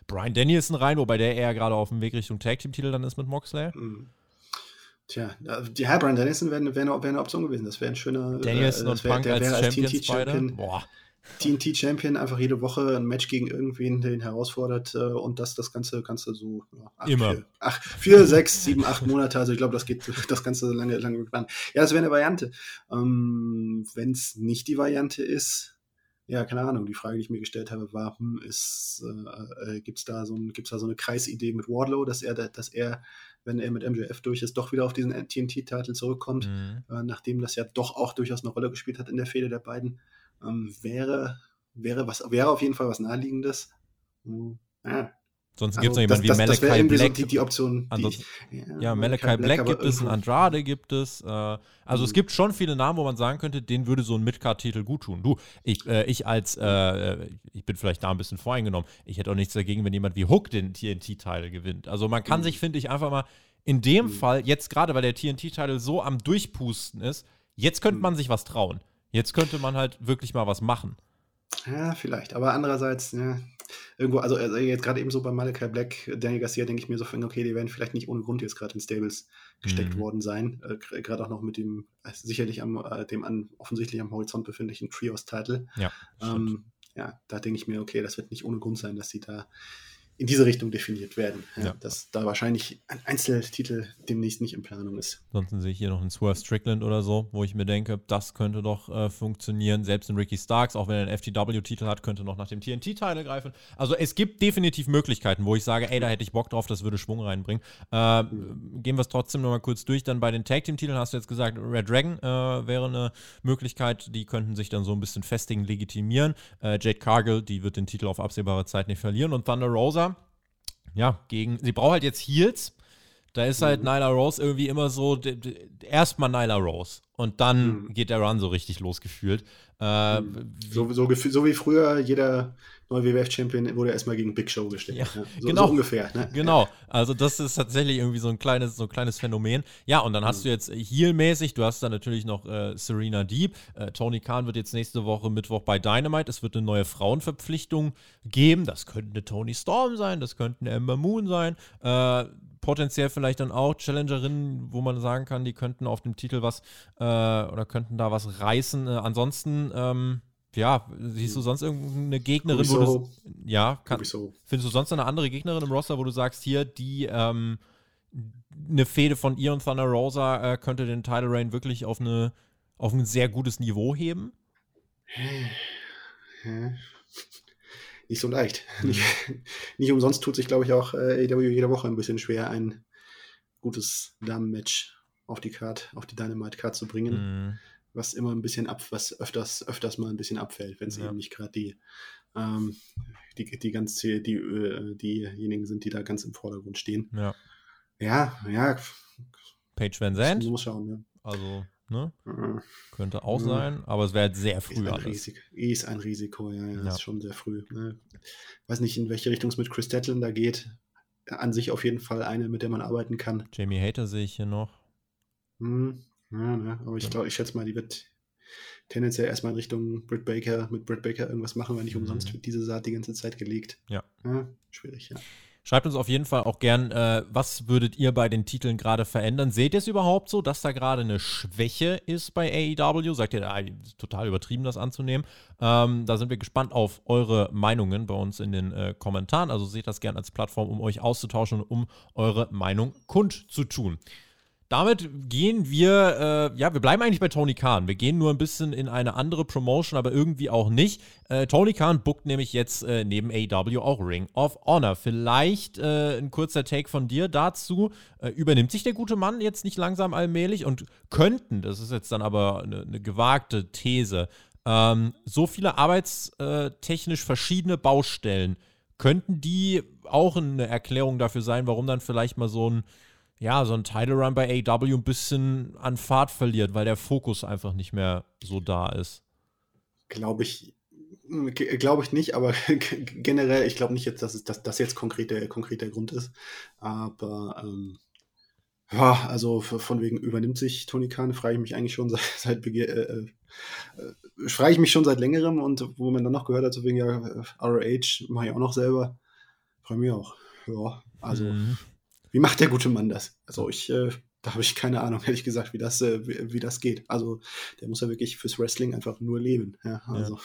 Brian Danielson rein, wobei der eher gerade auf dem Weg Richtung Tag-Team-Titel dann ist mit Moxley? Mhm. Tja, die Herr Brian Danielson wäre wär eine, wär eine Option gewesen. Das wäre ein schöner. Danielson äh, und Punk als, als. Boah. TNT-Champion einfach jede Woche ein Match gegen irgendwen, der ihn herausfordert äh, und das, das Ganze kannst du so ja, acht, immer. Vier, ach, vier, sechs, sieben, acht Monate, also ich glaube, das geht das Ganze lange, lange geplant. Ja, das wäre eine Variante. Ähm, Wenn es nicht die Variante ist, ja, keine Ahnung, die Frage, die ich mir gestellt habe, war, hm, ist, äh, äh, gibt es da, so ein, da so eine Kreisidee mit Wardlow, dass er, dass er, wenn er mit MJF durch ist, doch wieder auf diesen TNT-Titel zurückkommt, mhm. äh, nachdem das ja doch auch durchaus eine Rolle gespielt hat in der Fehde der beiden ähm, wäre, wäre, was, wäre auf jeden Fall was Naheliegendes. Hm, ja. Sonst also, gibt es noch jemanden wie Malachi Black. So die, die Option. Die ich, ja, ja, Malachi Black, Black gibt es, Andrade gibt es. Äh, also mhm. es gibt schon viele Namen, wo man sagen könnte, denen würde so ein Midcard-Titel gut tun. Du, ich, äh, ich als, äh, ich bin vielleicht da ein bisschen voreingenommen. Ich hätte auch nichts dagegen, wenn jemand wie Hook den TNT-Teil gewinnt. Also man kann mhm. sich, finde ich, einfach mal in dem mhm. Fall, jetzt gerade, weil der TNT-Teil so am Durchpusten ist, jetzt könnte mhm. man sich was trauen. Jetzt könnte man halt wirklich mal was machen. Ja, vielleicht. Aber andererseits, ja, irgendwo, also, also jetzt gerade eben so bei Malachi Black, Daniel Garcia, denke ich mir so, okay, die werden vielleicht nicht ohne Grund jetzt gerade in Stables gesteckt mhm. worden sein. Äh, gerade auch noch mit dem äh, sicherlich am, äh, dem an, offensichtlich am Horizont befindlichen Trios-Title. Ja, ähm, ja, da denke ich mir, okay, das wird nicht ohne Grund sein, dass sie da in diese Richtung definiert werden. Ja. Dass da wahrscheinlich ein Einzeltitel demnächst nicht in Planung ist. Ansonsten sehe ich hier noch einen Swerve Strickland oder so, wo ich mir denke, das könnte doch äh, funktionieren. Selbst in Ricky Starks, auch wenn er einen FTW-Titel hat, könnte noch nach dem TNT-Titel greifen. Also es gibt definitiv Möglichkeiten, wo ich sage, ey, da hätte ich Bock drauf, das würde Schwung reinbringen. Äh, mhm. Gehen wir es trotzdem nochmal kurz durch. Dann bei den Tag-Team-Titeln hast du jetzt gesagt, Red Dragon äh, wäre eine Möglichkeit, die könnten sich dann so ein bisschen festigen, legitimieren. Äh, Jade Cargill, die wird den Titel auf absehbare Zeit nicht verlieren. Und Thunder Rosa, ja, gegen, sie braucht halt jetzt Heels. Da ist halt mhm. Nyla Rose irgendwie immer so, erstmal Nyla Rose und dann mhm. geht der Run so richtig losgefühlt. Äh, mhm. so, so, so, wie früher jeder neue WWF-Champion wurde erstmal gegen Big Show gestellt. Ja, ja. So, genau. So ungefähr. Ne? Genau. Also das ist tatsächlich irgendwie so ein kleines, so ein kleines Phänomen. Ja, und dann hast mhm. du jetzt Heel-mäßig, du hast dann natürlich noch äh, Serena Deep. Äh, Tony Khan wird jetzt nächste Woche Mittwoch bei Dynamite. Es wird eine neue Frauenverpflichtung geben. Das könnte eine Tony Storm sein, das könnte eine Ember Moon sein. Äh, potenziell vielleicht dann auch Challengerinnen, wo man sagen kann, die könnten auf dem Titel was äh, oder könnten da was reißen. Äh, ansonsten, ähm, ja, siehst du sonst irgendeine Gegnerin, wo du. Ja, kann, findest du sonst eine andere Gegnerin im Roster, wo du sagst, hier, die ähm, eine Fehde von ihr und Thunder Rosa äh, könnte den Title Reign wirklich auf, eine, auf ein sehr gutes Niveau heben? Nicht so leicht. Mhm. Nicht, nicht, umsonst tut sich, glaube ich, auch äh, jede Woche ein bisschen schwer, ein gutes Damen-Match auf die Card, auf die Dynamite-Card zu bringen. Mhm. Was immer ein bisschen ab, was öfters, öfters mal ein bisschen abfällt, wenn es ja. eben nicht gerade die, ähm, die, die ganz, die, die, äh, diejenigen sind, die da ganz im Vordergrund stehen. Ja. Ja, ja. Page Van Zandt. Muss schauen, ja. Also Ne? Mhm. Könnte auch mhm. sein, aber es wäre halt sehr früh ist ein, Risiko, ist ein Risiko, ja, ja, ja. ist schon sehr früh. Ne? Weiß nicht, in welche Richtung es mit Chris Dettlin da geht. An sich auf jeden Fall eine, mit der man arbeiten kann. Jamie Hater sehe ich hier noch. Hm, ja, ne? aber ich glaube, ich schätze mal, die wird tendenziell erstmal in Richtung Britt Baker, mit Britt Baker irgendwas machen, weil nicht mhm. umsonst wird diese Saat die ganze Zeit gelegt. Ja. ja schwierig, ja. Schreibt uns auf jeden Fall auch gern, äh, was würdet ihr bei den Titeln gerade verändern? Seht ihr es überhaupt so, dass da gerade eine Schwäche ist bei AEW? Sagt ihr, ah, total übertrieben, das anzunehmen? Ähm, da sind wir gespannt auf eure Meinungen bei uns in den äh, Kommentaren. Also seht das gern als Plattform, um euch auszutauschen und um eure Meinung kundzutun damit gehen wir, äh, ja, wir bleiben eigentlich bei Tony Khan. Wir gehen nur ein bisschen in eine andere Promotion, aber irgendwie auch nicht. Äh, Tony Khan bookt nämlich jetzt äh, neben AEW auch Ring of Honor. Vielleicht äh, ein kurzer Take von dir dazu. Äh, übernimmt sich der gute Mann jetzt nicht langsam allmählich und könnten, das ist jetzt dann aber eine, eine gewagte These, ähm, so viele arbeitstechnisch verschiedene Baustellen, könnten die auch eine Erklärung dafür sein, warum dann vielleicht mal so ein ja, so ein Title Run bei AW ein bisschen an Fahrt verliert, weil der Fokus einfach nicht mehr so da ist. Glaube ich, glaube ich nicht, aber generell, ich glaube nicht jetzt, dass, es, dass das jetzt konkret der, konkret der Grund ist. Aber ähm, ja, also von wegen übernimmt sich Tony Khan, frage ich mich eigentlich schon seit, seit äh, äh, äh, frage ich mich schon seit längerem und wo man dann noch gehört hat, so wegen ja, ROH mache ich auch noch selber, frage mich auch. Ja, also mhm. Wie macht der gute Mann das? Also ich, äh, da habe ich keine Ahnung, ehrlich gesagt, wie das, äh, wie, wie, das geht. Also der muss ja wirklich fürs Wrestling einfach nur leben. Ja, also ja.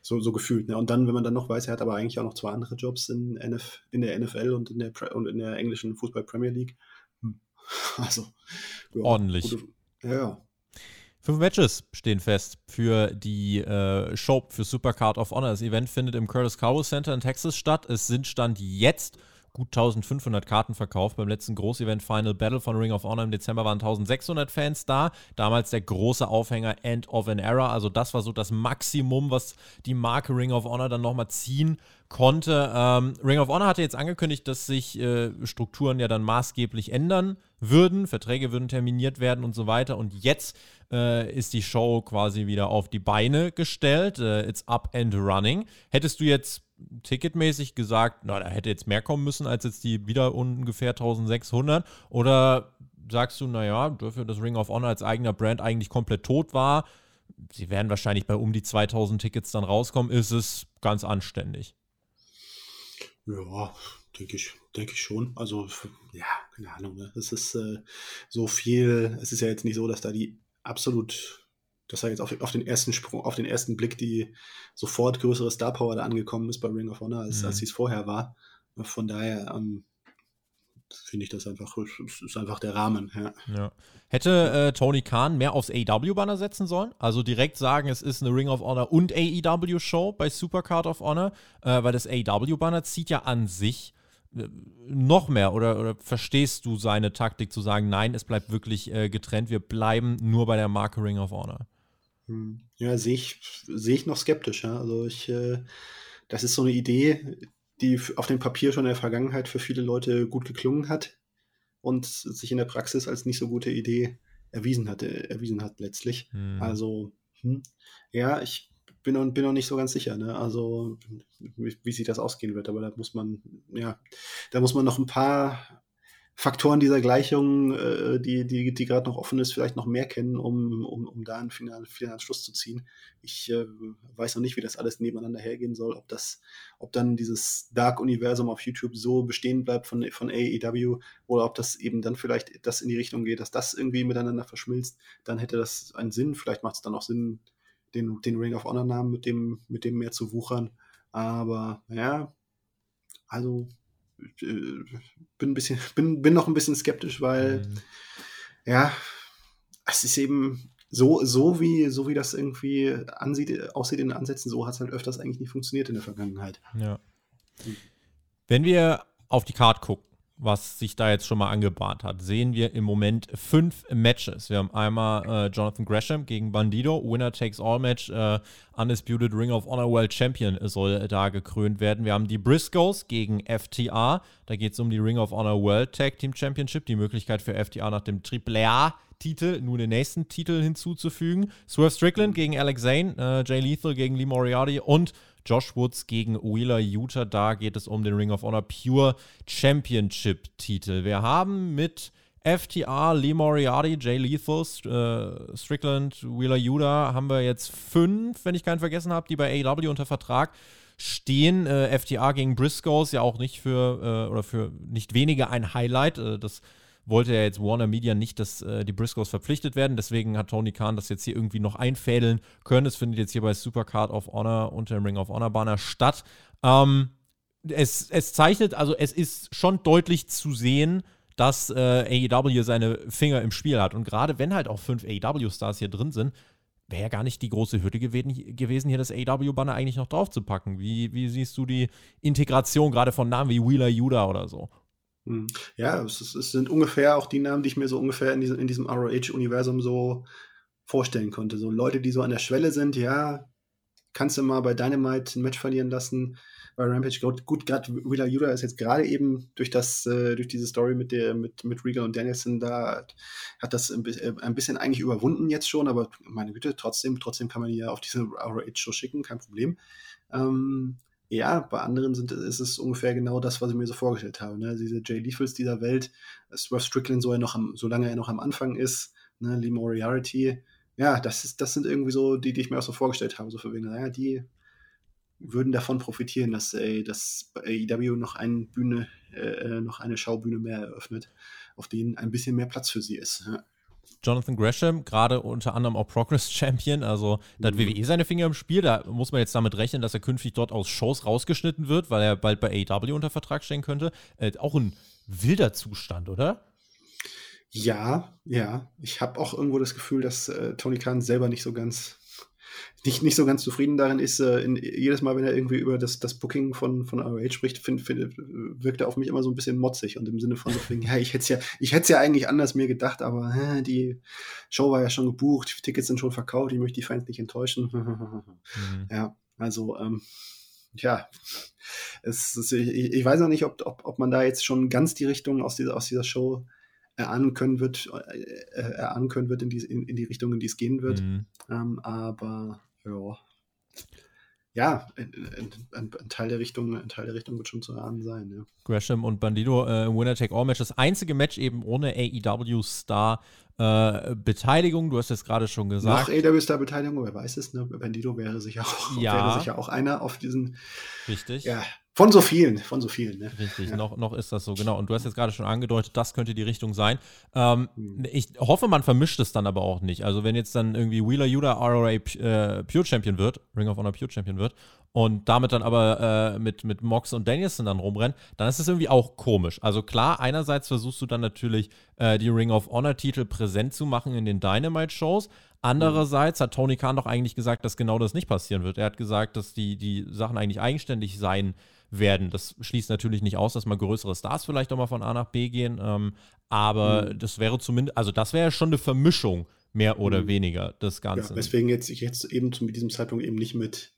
So, so gefühlt. Ne? Und dann, wenn man dann noch weiß, er hat aber eigentlich auch noch zwei andere Jobs in, NF, in der NFL und in der, und in der englischen Fußball Premier League. Hm. Also ja, ordentlich. Gute, ja. Fünf Matches stehen fest für die äh, Show für Supercard of Honor. Das Event findet im Curtis Cowboy Center in Texas statt. Es sind Stand jetzt gut 1500 Karten verkauft. Beim letzten Großevent Final Battle von Ring of Honor im Dezember waren 1600 Fans da. Damals der große Aufhänger End of an Era. Also das war so das Maximum, was die Marke Ring of Honor dann nochmal ziehen konnte. Ähm, Ring of Honor hatte jetzt angekündigt, dass sich äh, Strukturen ja dann maßgeblich ändern würden. Verträge würden terminiert werden und so weiter. Und jetzt äh, ist die Show quasi wieder auf die Beine gestellt. Äh, it's up and running. Hättest du jetzt ticketmäßig gesagt, na, da hätte jetzt mehr kommen müssen als jetzt die wieder ungefähr 1600? Oder sagst du, naja, dafür, dass Ring of Honor als eigener Brand eigentlich komplett tot war, sie werden wahrscheinlich bei um die 2000 Tickets dann rauskommen, ist es ganz anständig. Ja, denke ich, denke ich schon. Also, ja, keine Ahnung. Ne? Es ist äh, so viel, es ist ja jetzt nicht so, dass da die absolut, dass da jetzt auf, auf den ersten Sprung, auf den ersten Blick die sofort größere Star Power da angekommen ist bei Ring of Honor, als, mhm. als sie es vorher war. Von daher, ähm, finde ich das einfach, ist einfach der Rahmen. Ja. ja. Hätte äh, Tony Khan mehr aufs AEW-Banner setzen sollen? Also direkt sagen, es ist eine Ring of Honor und AEW-Show bei Supercard of Honor, äh, weil das AEW-Banner zieht ja an sich äh, noch mehr oder, oder verstehst du seine Taktik zu sagen, nein, es bleibt wirklich äh, getrennt, wir bleiben nur bei der Marke Ring of Honor? Hm. Ja, sehe ich, seh ich noch skeptisch. Ja? Also ich, äh, das ist so eine Idee, die auf dem Papier schon in der Vergangenheit für viele Leute gut geklungen hat und sich in der Praxis als nicht so gute Idee erwiesen hat, erwiesen hat letztlich. Hm. Also, hm, ja, ich bin noch, bin noch nicht so ganz sicher, ne? Also, wie, wie sich das ausgehen wird, aber da muss man, ja, da muss man noch ein paar Faktoren dieser Gleichung, äh, die, die, die gerade noch offen ist, vielleicht noch mehr kennen, um, um, um da einen finalen, finalen Schluss zu ziehen. Ich äh, weiß noch nicht, wie das alles nebeneinander hergehen soll, ob das, ob dann dieses Dark-Universum auf YouTube so bestehen bleibt von, von AEW oder ob das eben dann vielleicht das in die Richtung geht, dass das irgendwie miteinander verschmilzt, dann hätte das einen Sinn. Vielleicht macht es dann auch Sinn, den, den Ring of Honor-Namen mit dem, mit dem mehr zu wuchern. Aber ja, also bin ein bisschen, bin, bin noch ein bisschen skeptisch, weil mhm. ja, es ist eben so, so wie, so wie das irgendwie ansieht, aussieht in den Ansätzen, so hat es halt öfters eigentlich nicht funktioniert in der Vergangenheit. Ja. Wenn wir auf die Card gucken, was sich da jetzt schon mal angebahnt hat, sehen wir im Moment fünf Matches. Wir haben einmal äh, Jonathan Gresham gegen Bandido, Winner Takes All Match, äh, Undisputed Ring of Honor World Champion soll da gekrönt werden. Wir haben die Briscoes gegen FTA, da geht es um die Ring of Honor World Tag Team Championship, die Möglichkeit für FTA nach dem Triple A Titel nun den nächsten Titel hinzuzufügen. Swerve Strickland gegen Alex Zane, äh, Jay Lethal gegen Lee Moriarty und Josh Woods gegen Wheeler Utah. Da geht es um den Ring of Honor Pure Championship Titel. Wir haben mit FTR, Lee Moriarty, Jay Lethal, äh, Strickland, Wheeler Utah haben wir jetzt fünf, wenn ich keinen vergessen habe, die bei AEW unter Vertrag stehen. Äh, FTA gegen Briscoes ja auch nicht für äh, oder für nicht weniger ein Highlight. Äh, das wollte ja jetzt Warner Media nicht, dass äh, die Briscoes verpflichtet werden. Deswegen hat Tony Khan das jetzt hier irgendwie noch einfädeln können. Es findet jetzt hier bei Supercard of Honor unter dem Ring of Honor Banner statt. Ähm, es, es zeichnet, also es ist schon deutlich zu sehen, dass äh, AEW seine Finger im Spiel hat. Und gerade wenn halt auch fünf AEW-Stars hier drin sind, wäre ja gar nicht die große Hürde gewesen, hier das AEW-Banner eigentlich noch draufzupacken. Wie, wie siehst du die Integration gerade von Namen wie Wheeler Yuda oder so? Hm. Ja, es, es, sind ungefähr auch die Namen, die ich mir so ungefähr in diesem, in diesem ROH-Universum so vorstellen konnte. So Leute, die so an der Schwelle sind, ja, kannst du mal bei Dynamite ein Match verlieren lassen. Bei Rampage gut, gut gerade Wheeler Yuta ist jetzt gerade eben durch das, äh, durch diese Story mit der, mit, mit Regal und Danielson da hat das ein, äh, bisschen eigentlich überwunden jetzt schon, aber meine Güte, trotzdem, trotzdem kann man ihn ja auf diese ROH-Show schicken, kein Problem. Ähm, ja, bei anderen sind, ist es ungefähr genau das, was ich mir so vorgestellt habe. Ne? Diese Jay Lethals dieser Welt, Swerve Strickland, so er noch am, solange er noch am Anfang ist, ne? Lee Moriarty, ja, das, ist, das sind irgendwie so die, die ich mir auch so vorgestellt habe. So für wen, naja, die würden davon profitieren, dass, äh, dass AEW noch eine Bühne, äh, äh, noch eine Schaubühne mehr eröffnet, auf denen ein bisschen mehr Platz für sie ist. Ja. Jonathan Gresham, gerade unter anderem auch Progress Champion, also da hat mhm. WWE seine Finger im Spiel, da muss man jetzt damit rechnen, dass er künftig dort aus Shows rausgeschnitten wird, weil er bald bei AEW unter Vertrag stehen könnte. Äh, auch ein wilder Zustand, oder? Ja, ja. Ich habe auch irgendwo das Gefühl, dass äh, Tony Khan selber nicht so ganz nicht, nicht so ganz zufrieden darin ist, äh, in, jedes Mal, wenn er irgendwie über das, das Booking von, von ROH spricht, find, find, wirkt er auf mich immer so ein bisschen motzig und im Sinne von so, ja, ich hätte es ja, ich hätte ja eigentlich anders mir gedacht, aber äh, die Show war ja schon gebucht, die Tickets sind schon verkauft, ich möchte die Fans nicht enttäuschen. mhm. Ja, also, ähm, ja, es ist, ich, ich, weiß noch nicht, ob, ob, ob man da jetzt schon ganz die Richtung aus dieser, aus dieser Show erahnen können wird, äh, äh, erahnen können wird in die, in, in die Richtung, in die es gehen wird. Mhm. Ähm, aber ja. Ja, ein, ein, ein, Teil der Richtung, ein Teil der Richtung wird schon zu erahnen sein, ja. Gresham und Bandido äh, Winner Take All Match. Das einzige Match eben ohne AEW-Star äh, Beteiligung. Du hast es gerade schon gesagt. Noch AEW-Star Beteiligung, wer weiß es, ne? Bandido wäre sicher auch, ja. wäre sicher auch einer auf diesen Richtig. Ja, Von so vielen, von so vielen. Ne? Richtig, ja. noch, noch ist das so, genau. Und du hast jetzt gerade schon angedeutet, das könnte die Richtung sein. Ähm, mhm. Ich hoffe, man vermischt es dann aber auch nicht. Also wenn jetzt dann irgendwie Wheeler Yuda ROA äh, Pure Champion wird, Ring of Honor Pure Champion wird und damit dann aber äh, mit, mit Mox und Danielson dann rumrennen, dann ist es irgendwie auch komisch. Also klar, einerseits versuchst du dann natürlich äh, die Ring of Honor Titel präsent zu machen in den Dynamite-Shows. Andererseits hat Tony Khan doch eigentlich gesagt, dass genau das nicht passieren wird. Er hat gesagt, dass die, die Sachen eigentlich eigenständig sein werden. Das schließt natürlich nicht aus, dass mal größere Stars vielleicht auch mal von A nach B gehen. Ähm, aber mhm. das wäre zumindest, also das wäre ja schon eine Vermischung, mehr oder mhm. weniger, das Ganze. Ja, weswegen jetzt ich jetzt eben zu diesem Zeitpunkt eben nicht mit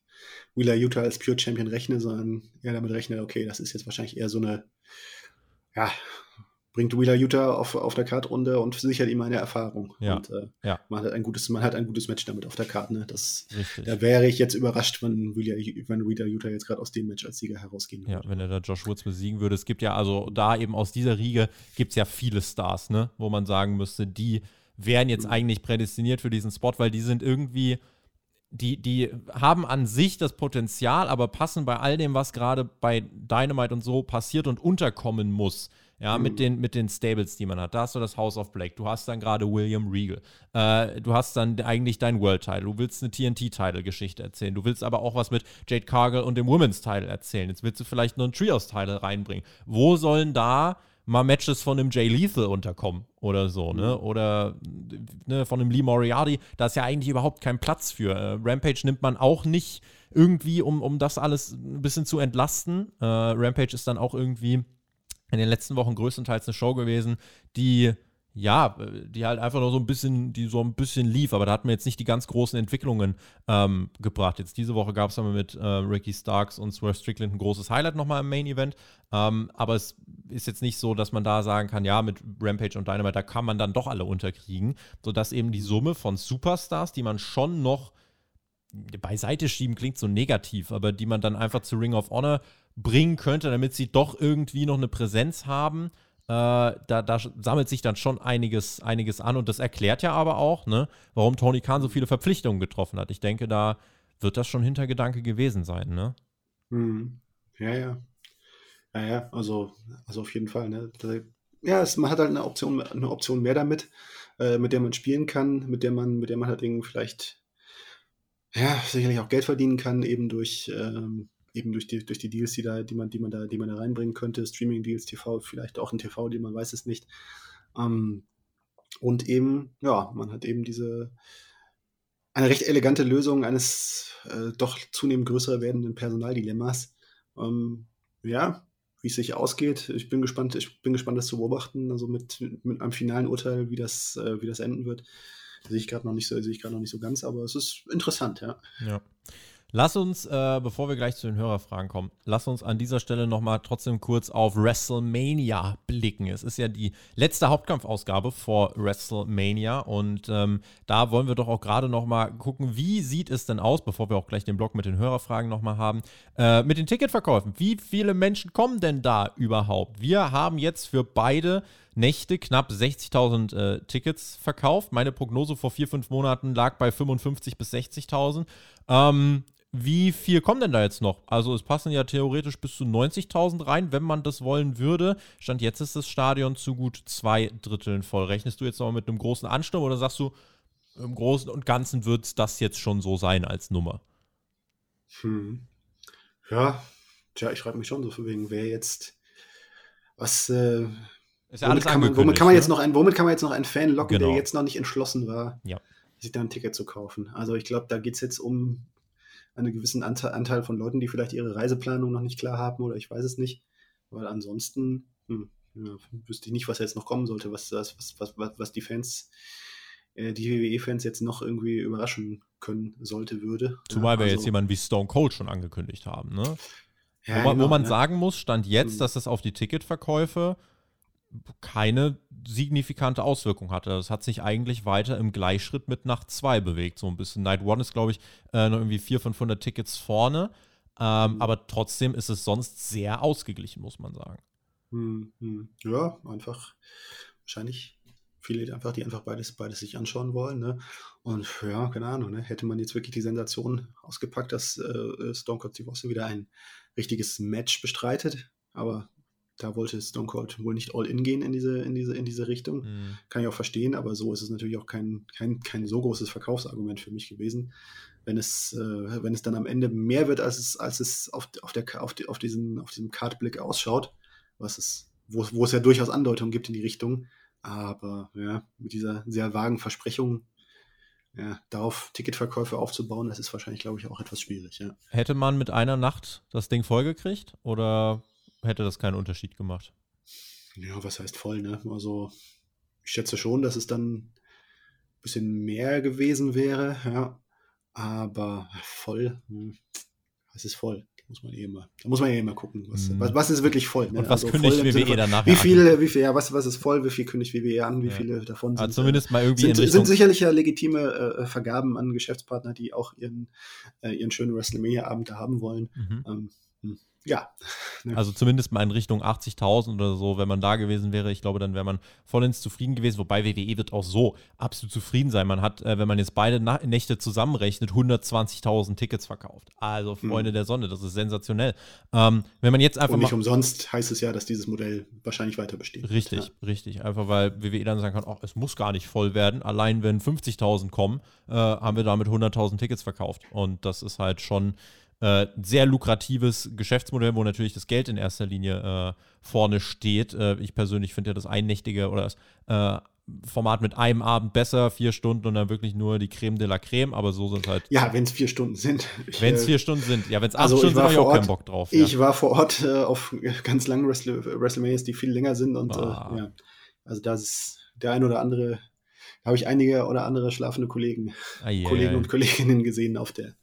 Wheeler Utah als Pure Champion rechne, sondern eher damit rechne, okay, das ist jetzt wahrscheinlich eher so eine, ja, bringt Wheeler Utah auf, auf der Kartrunde und sichert ihm eine Erfahrung. Ja. Und äh, ja. man, hat ein gutes, man hat ein gutes Match damit auf der Karte. Ne? Das, da wäre ich jetzt überrascht, wenn Wheeler, wenn Wheeler Utah jetzt gerade aus dem Match als Sieger herausgehen würde. Ja, wenn er da Josh Woods besiegen würde. Es gibt ja also da eben aus dieser Riege gibt es ja viele Stars, ne? wo man sagen müsste, die wären jetzt mhm. eigentlich prädestiniert für diesen Spot, weil die sind irgendwie die, die haben an sich das Potenzial, aber passen bei all dem, was gerade bei Dynamite und so passiert und unterkommen muss, ja, mhm. mit, den, mit den Stables, die man hat. Da hast du das House of Black, du hast dann gerade William Regal, äh, du hast dann eigentlich dein World-Title, du willst eine TNT-Title-Geschichte erzählen, du willst aber auch was mit Jade Cargill und dem Women's-Title erzählen. Jetzt willst du vielleicht noch ein Trios-Title reinbringen. Wo sollen da mal Matches von einem Jay Lethal unterkommen oder so, ne? Mhm. Oder ne, von einem Lee Moriarty. Da ist ja eigentlich überhaupt kein Platz für. Äh, Rampage nimmt man auch nicht irgendwie, um, um das alles ein bisschen zu entlasten. Äh, Rampage ist dann auch irgendwie in den letzten Wochen größtenteils eine Show gewesen, die ja, die halt einfach nur so ein bisschen, die so ein bisschen lief, aber da hat man jetzt nicht die ganz großen Entwicklungen ähm, gebracht. Jetzt diese Woche gab es aber mit äh, Ricky Starks und Swerve Strickland ein großes Highlight nochmal im Main Event. Ähm, aber es ist jetzt nicht so, dass man da sagen kann, ja, mit Rampage und Dynamite, da kann man dann doch alle unterkriegen, sodass eben die Summe von Superstars, die man schon noch beiseite schieben, klingt so negativ, aber die man dann einfach zu Ring of Honor bringen könnte, damit sie doch irgendwie noch eine Präsenz haben. Äh, da, da, sammelt sich dann schon einiges, einiges an und das erklärt ja aber auch, ne, warum Tony Khan so viele Verpflichtungen getroffen hat. Ich denke, da wird das schon Hintergedanke gewesen sein, ne? Mhm. Ja, ja. Ja, ja, also, also auf jeden Fall, ne? Ja, es, man hat halt eine Option, eine Option mehr damit, äh, mit der man spielen kann, mit der man, mit der man halt irgendwie vielleicht ja, sicherlich auch Geld verdienen kann, eben durch ähm, eben durch die, durch die Deals, die, da, die, man, die, man da, die man da reinbringen könnte, Streaming-Deals, TV, vielleicht auch ein TV-Deal, man weiß es nicht. Ähm, und eben, ja, man hat eben diese eine recht elegante Lösung eines äh, doch zunehmend größer werdenden Personaldilemmas. Ähm, ja, wie es sich ausgeht. Ich bin gespannt, ich bin gespannt, das zu beobachten. Also mit, mit einem finalen Urteil, wie das, äh, wie das enden wird, sehe ich gerade noch nicht so, sehe ich gerade noch nicht so ganz, aber es ist interessant, ja. Ja. Lass uns, äh, bevor wir gleich zu den Hörerfragen kommen, lass uns an dieser Stelle nochmal trotzdem kurz auf WrestleMania blicken. Es ist ja die letzte Hauptkampfausgabe vor WrestleMania und ähm, da wollen wir doch auch gerade nochmal gucken, wie sieht es denn aus, bevor wir auch gleich den Blog mit den Hörerfragen nochmal haben, äh, mit den Ticketverkäufen. Wie viele Menschen kommen denn da überhaupt? Wir haben jetzt für beide Nächte knapp 60.000 äh, Tickets verkauft. Meine Prognose vor vier, fünf Monaten lag bei 55.000 bis 60.000. Ähm, wie viel kommen denn da jetzt noch? Also es passen ja theoretisch bis zu 90.000 rein, wenn man das wollen würde. Stand jetzt ist das Stadion zu gut zwei Dritteln voll. Rechnest du jetzt noch mit einem großen Ansturm oder sagst du, im Großen und Ganzen wird das jetzt schon so sein als Nummer? Hm. Ja, tja, ich schreibe mich schon so für wegen, wer jetzt was. Äh, ist ja alles kann man, womit kann man jetzt ne? noch einen, womit kann man jetzt noch einen Fan locken, genau. der jetzt noch nicht entschlossen war, ja. sich da ein Ticket zu kaufen? Also ich glaube, da geht es jetzt um einen gewissen Anteil von Leuten, die vielleicht ihre Reiseplanung noch nicht klar haben oder ich weiß es nicht. Weil ansonsten hm, ja, wüsste ich nicht, was jetzt noch kommen sollte, was, was, was, was, die Fans, äh, die WWE-Fans jetzt noch irgendwie überraschen können sollte, würde. Zumal ja, wir also, jetzt jemanden wie Stone Cold schon angekündigt haben, ne? Ja, wo man, genau, wo man ne? sagen muss, stand jetzt, hm. dass es auf die Ticketverkäufe keine signifikante Auswirkung hatte. Das hat sich eigentlich weiter im Gleichschritt mit Nacht 2 bewegt. So ein bisschen. Night 1 ist, glaube ich, äh, noch irgendwie 400, 500 Tickets vorne. Ähm, mhm. Aber trotzdem ist es sonst sehr ausgeglichen, muss man sagen. Mhm. mhm. Ja, einfach wahrscheinlich viele einfach, die einfach beides, beides sich anschauen wollen. Ne? Und ja, keine Ahnung, ne? hätte man jetzt wirklich die Sensation ausgepackt, dass äh, Stone Cold Steve Austin wieder ein richtiges Match bestreitet. Aber da wollte Stone Cold wohl nicht all in gehen in diese, in diese, in diese Richtung. Mhm. Kann ich auch verstehen, aber so ist es natürlich auch kein, kein, kein so großes Verkaufsargument für mich gewesen. Wenn es, äh, wenn es dann am Ende mehr wird, als es, als es auf, auf, der, auf, die, auf, diesen, auf diesem Kartblick ausschaut, was es, wo, wo es ja durchaus Andeutungen gibt in die Richtung. Aber ja, mit dieser sehr vagen Versprechung, ja, darauf Ticketverkäufe aufzubauen, das ist wahrscheinlich, glaube ich, auch etwas schwierig. Ja. Hätte man mit einer Nacht das Ding vollgekriegt oder hätte das keinen Unterschied gemacht. Ja, was heißt voll, ne? Also, ich schätze schon, dass es dann ein bisschen mehr gewesen wäre, ja. Aber voll, hm, es ist voll. Da muss man eh immer, da muss man eh immer gucken, was, mhm. was, was, ist wirklich voll. Ne? Und was also kündigt WWE von, danach wie viele, wie viel, ja, was, was ist voll, wie viel kündigt WWE an, wie ja. viele davon sind. Also zumindest mal irgendwie sind, in sind sicherlich ja legitime äh, Vergaben an Geschäftspartner, die auch ihren, äh, ihren schönen WrestleMania-Abend da haben wollen. Mhm. Ähm, hm ja. Also zumindest mal in Richtung 80.000 oder so, wenn man da gewesen wäre. Ich glaube, dann wäre man vollends zufrieden gewesen. Wobei WWE wird auch so absolut zufrieden sein. Man hat, äh, wenn man jetzt beide Na Nächte zusammenrechnet, 120.000 Tickets verkauft. Also mhm. Freunde mhm. der Sonne, das ist sensationell. Ähm, wenn man jetzt einfach Und nicht umsonst heißt es ja, dass dieses Modell wahrscheinlich weiter besteht. Richtig, ja. richtig. Einfach weil WWE dann sagen kann, ach, es muss gar nicht voll werden. Allein wenn 50.000 kommen, äh, haben wir damit 100.000 Tickets verkauft. Und das ist halt schon äh, sehr lukratives Geschäftsmodell, wo natürlich das Geld in erster Linie äh, vorne steht. Äh, ich persönlich finde ja das einnächtige oder das äh, Format mit einem Abend besser, vier Stunden und dann wirklich nur die Creme de la Creme, aber so sind halt. Ja, wenn es vier Stunden sind. Wenn es äh, vier Stunden sind, ja, wenn es acht also Stunden sind, habe ich auch Ort, keinen Bock drauf. Ich ja. war vor Ort äh, auf ganz langen Wrestle WrestleManias, die viel länger sind und ah. ja, also da ist der ein oder andere, da habe ich einige oder andere schlafende Kollegen, ah, yeah. Kollegen und Kolleginnen gesehen auf der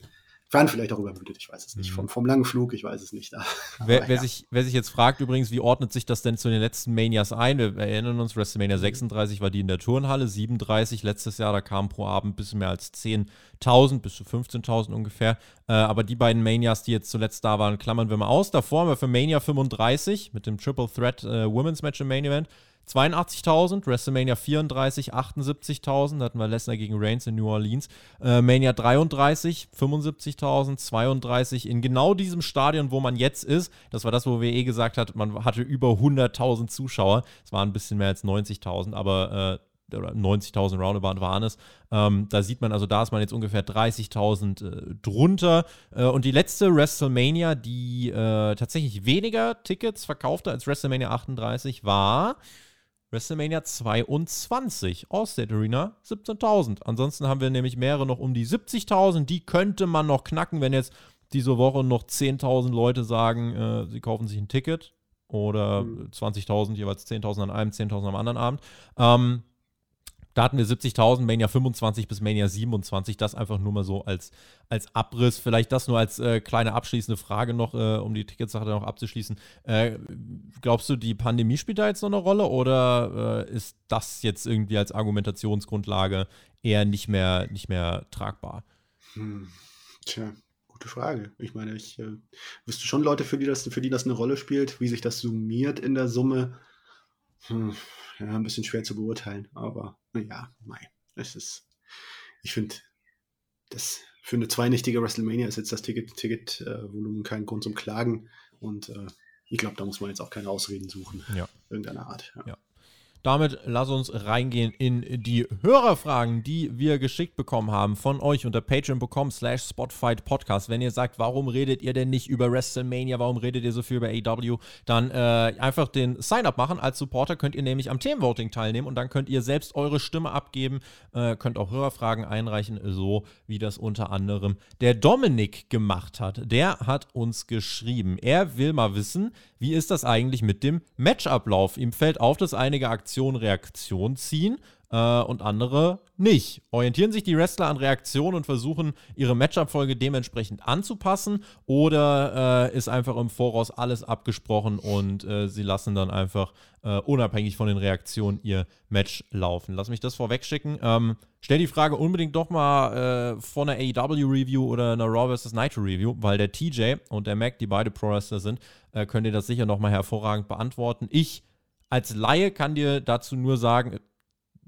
waren vielleicht auch übermüdet, ich weiß es nicht. Mhm. Vom, vom langen Flug, ich weiß es nicht. Aber, wer, wer ja. sich, wer sich jetzt fragt übrigens, wie ordnet sich das denn zu den letzten Manias ein? Wir erinnern uns, WrestleMania 36 war die in der Turnhalle, 37 letztes Jahr, da kamen pro Abend bis mehr als 10.000, bis zu 15.000 ungefähr. Äh, aber die beiden Manias, die jetzt zuletzt da waren, klammern wir mal aus. Davor haben wir für Mania 35 mit dem Triple Threat äh, Women's Match im Main Event 82.000, WrestleMania 34, 78.000, da hatten wir Lesnar gegen Reigns in New Orleans. Äh, Mania 33, 75.000, 32 in genau diesem Stadion, wo man jetzt ist. Das war das, wo wir eh gesagt hat, man hatte über 100.000 Zuschauer. Es waren ein bisschen mehr als 90.000, aber äh, oder 90.000 Roundabout waren es. Ähm, da sieht man also, da ist man jetzt ungefähr 30.000 äh, drunter. Äh, und die letzte WrestleMania, die äh, tatsächlich weniger Tickets verkaufte als WrestleMania 38, war WrestleMania 22, Allstate Arena 17.000. Ansonsten haben wir nämlich mehrere noch um die 70.000. Die könnte man noch knacken, wenn jetzt diese Woche noch 10.000 Leute sagen, äh, sie kaufen sich ein Ticket. Oder mhm. 20.000, jeweils 10.000 an einem, 10.000 am anderen Abend. Ähm, da hatten wir 70.000, Mania 25 bis Mania 27. Das einfach nur mal so als, als Abriss. Vielleicht das nur als äh, kleine abschließende Frage noch, äh, um die Ticketsache noch abzuschließen. Äh, glaubst du, die Pandemie spielt da jetzt noch eine Rolle oder äh, ist das jetzt irgendwie als Argumentationsgrundlage eher nicht mehr, nicht mehr tragbar? Hm. Tja, gute Frage. Ich meine, ich äh, wüsste schon Leute, für die, das, für die das eine Rolle spielt, wie sich das summiert in der Summe. Hm ja, ein bisschen schwer zu beurteilen, aber naja, nein. Es ist, ich finde, das für eine zweinnächtige WrestleMania ist jetzt das Ticket-Volumen Ticket, äh, kein Grund zum Klagen und äh, ich glaube, da muss man jetzt auch keine Ausreden suchen. Ja. Irgendeiner Art. Ja. ja. Damit lass uns reingehen in die Hörerfragen, die wir geschickt bekommen haben von euch unter patreon.com slash spotfight podcast. Wenn ihr sagt, warum redet ihr denn nicht über WrestleMania, warum redet ihr so viel über AW, dann äh, einfach den Sign-up machen. Als Supporter könnt ihr nämlich am Themenvoting teilnehmen und dann könnt ihr selbst eure Stimme abgeben, äh, könnt auch Hörerfragen einreichen, so wie das unter anderem der Dominik gemacht hat. Der hat uns geschrieben, er will mal wissen, wie ist das eigentlich mit dem Matchablauf? Ihm fällt auf, dass einige Aktionen Reaktion ziehen äh, und andere nicht. Orientieren sich die Wrestler an Reaktionen und versuchen, ihre Matchup-Folge dementsprechend anzupassen oder äh, ist einfach im Voraus alles abgesprochen und äh, sie lassen dann einfach äh, unabhängig von den Reaktionen ihr Match laufen? Lass mich das vorwegschicken. Ähm, stell die Frage unbedingt doch mal äh, vor einer AEW-Review oder einer Raw vs. Nitro-Review, weil der TJ und der Mac, die beide Pro-Wrestler sind, äh, könnt ihr das sicher nochmal hervorragend beantworten. Ich als Laie kann dir dazu nur sagen,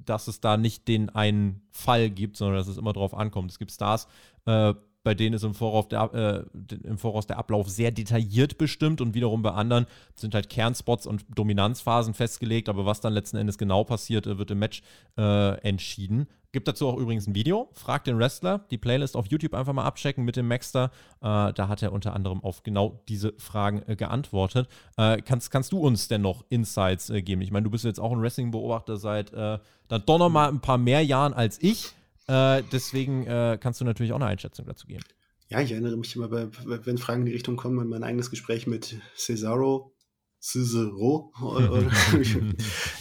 dass es da nicht den einen Fall gibt, sondern dass es immer drauf ankommt. Es gibt Stars, äh, bei denen ist im Voraus, der, äh, im Voraus der Ablauf sehr detailliert bestimmt und wiederum bei anderen sind halt Kernspots und Dominanzphasen festgelegt, aber was dann letzten Endes genau passiert, äh, wird im Match äh, entschieden. Gibt dazu auch übrigens ein Video. Fragt den Wrestler. Die Playlist auf YouTube einfach mal abchecken mit dem Maxter. Äh, da hat er unter anderem auf genau diese Fragen äh, geantwortet. Äh, kannst, kannst du uns denn noch Insights äh, geben? Ich meine, du bist jetzt auch ein Wrestling-Beobachter seit äh, dann doch noch mal ein paar mehr Jahren als ich. Äh, deswegen kannst du natürlich auch eine Einschätzung dazu geben. Ja, ich erinnere mich immer, bei, wenn Fragen in die Richtung kommen, an mein eigenes Gespräch mit Cesaro, Cicero,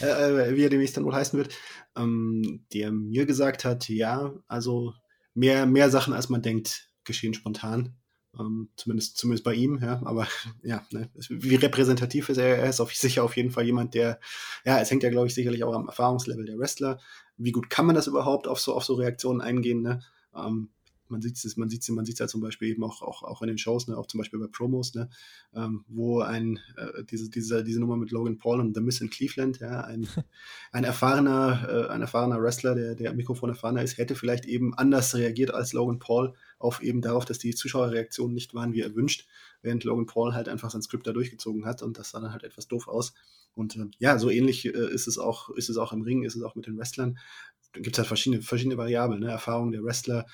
äh, wie er demnächst dann wohl heißen wird, ähm, der mir gesagt hat, ja, also mehr, mehr Sachen, als man denkt, geschehen spontan. Ähm, zumindest, zumindest bei ihm, ja, aber ja, ne, wie repräsentativ ist er? Er ist auf, sicher auf jeden Fall jemand, der, ja, es hängt ja, glaube ich, sicherlich auch am Erfahrungslevel der Wrestler. Wie gut kann man das überhaupt auf so, auf so Reaktionen eingehen? Ne? Ähm, man sieht es, man sieht man sieht ja zum Beispiel eben auch, auch, auch in den Shows, ne, auch zum Beispiel bei Promos, ne, ähm, wo ein, äh, diese, diese, diese Nummer mit Logan Paul und The Miss in Cleveland, ja, ein, ein erfahrener, äh, ein erfahrener Wrestler, der, der Mikrofon erfahrener ist, hätte vielleicht eben anders reagiert als Logan Paul auf eben darauf, dass die Zuschauerreaktionen nicht waren, wie erwünscht, während Logan Paul halt einfach sein Skript da durchgezogen hat und das sah dann halt etwas doof aus. Und äh, ja, so ähnlich äh, ist es auch, ist es auch im Ring, ist es auch mit den Wrestlern. Da gibt es halt verschiedene, verschiedene Variablen, ne? Erfahrung der Wrestler,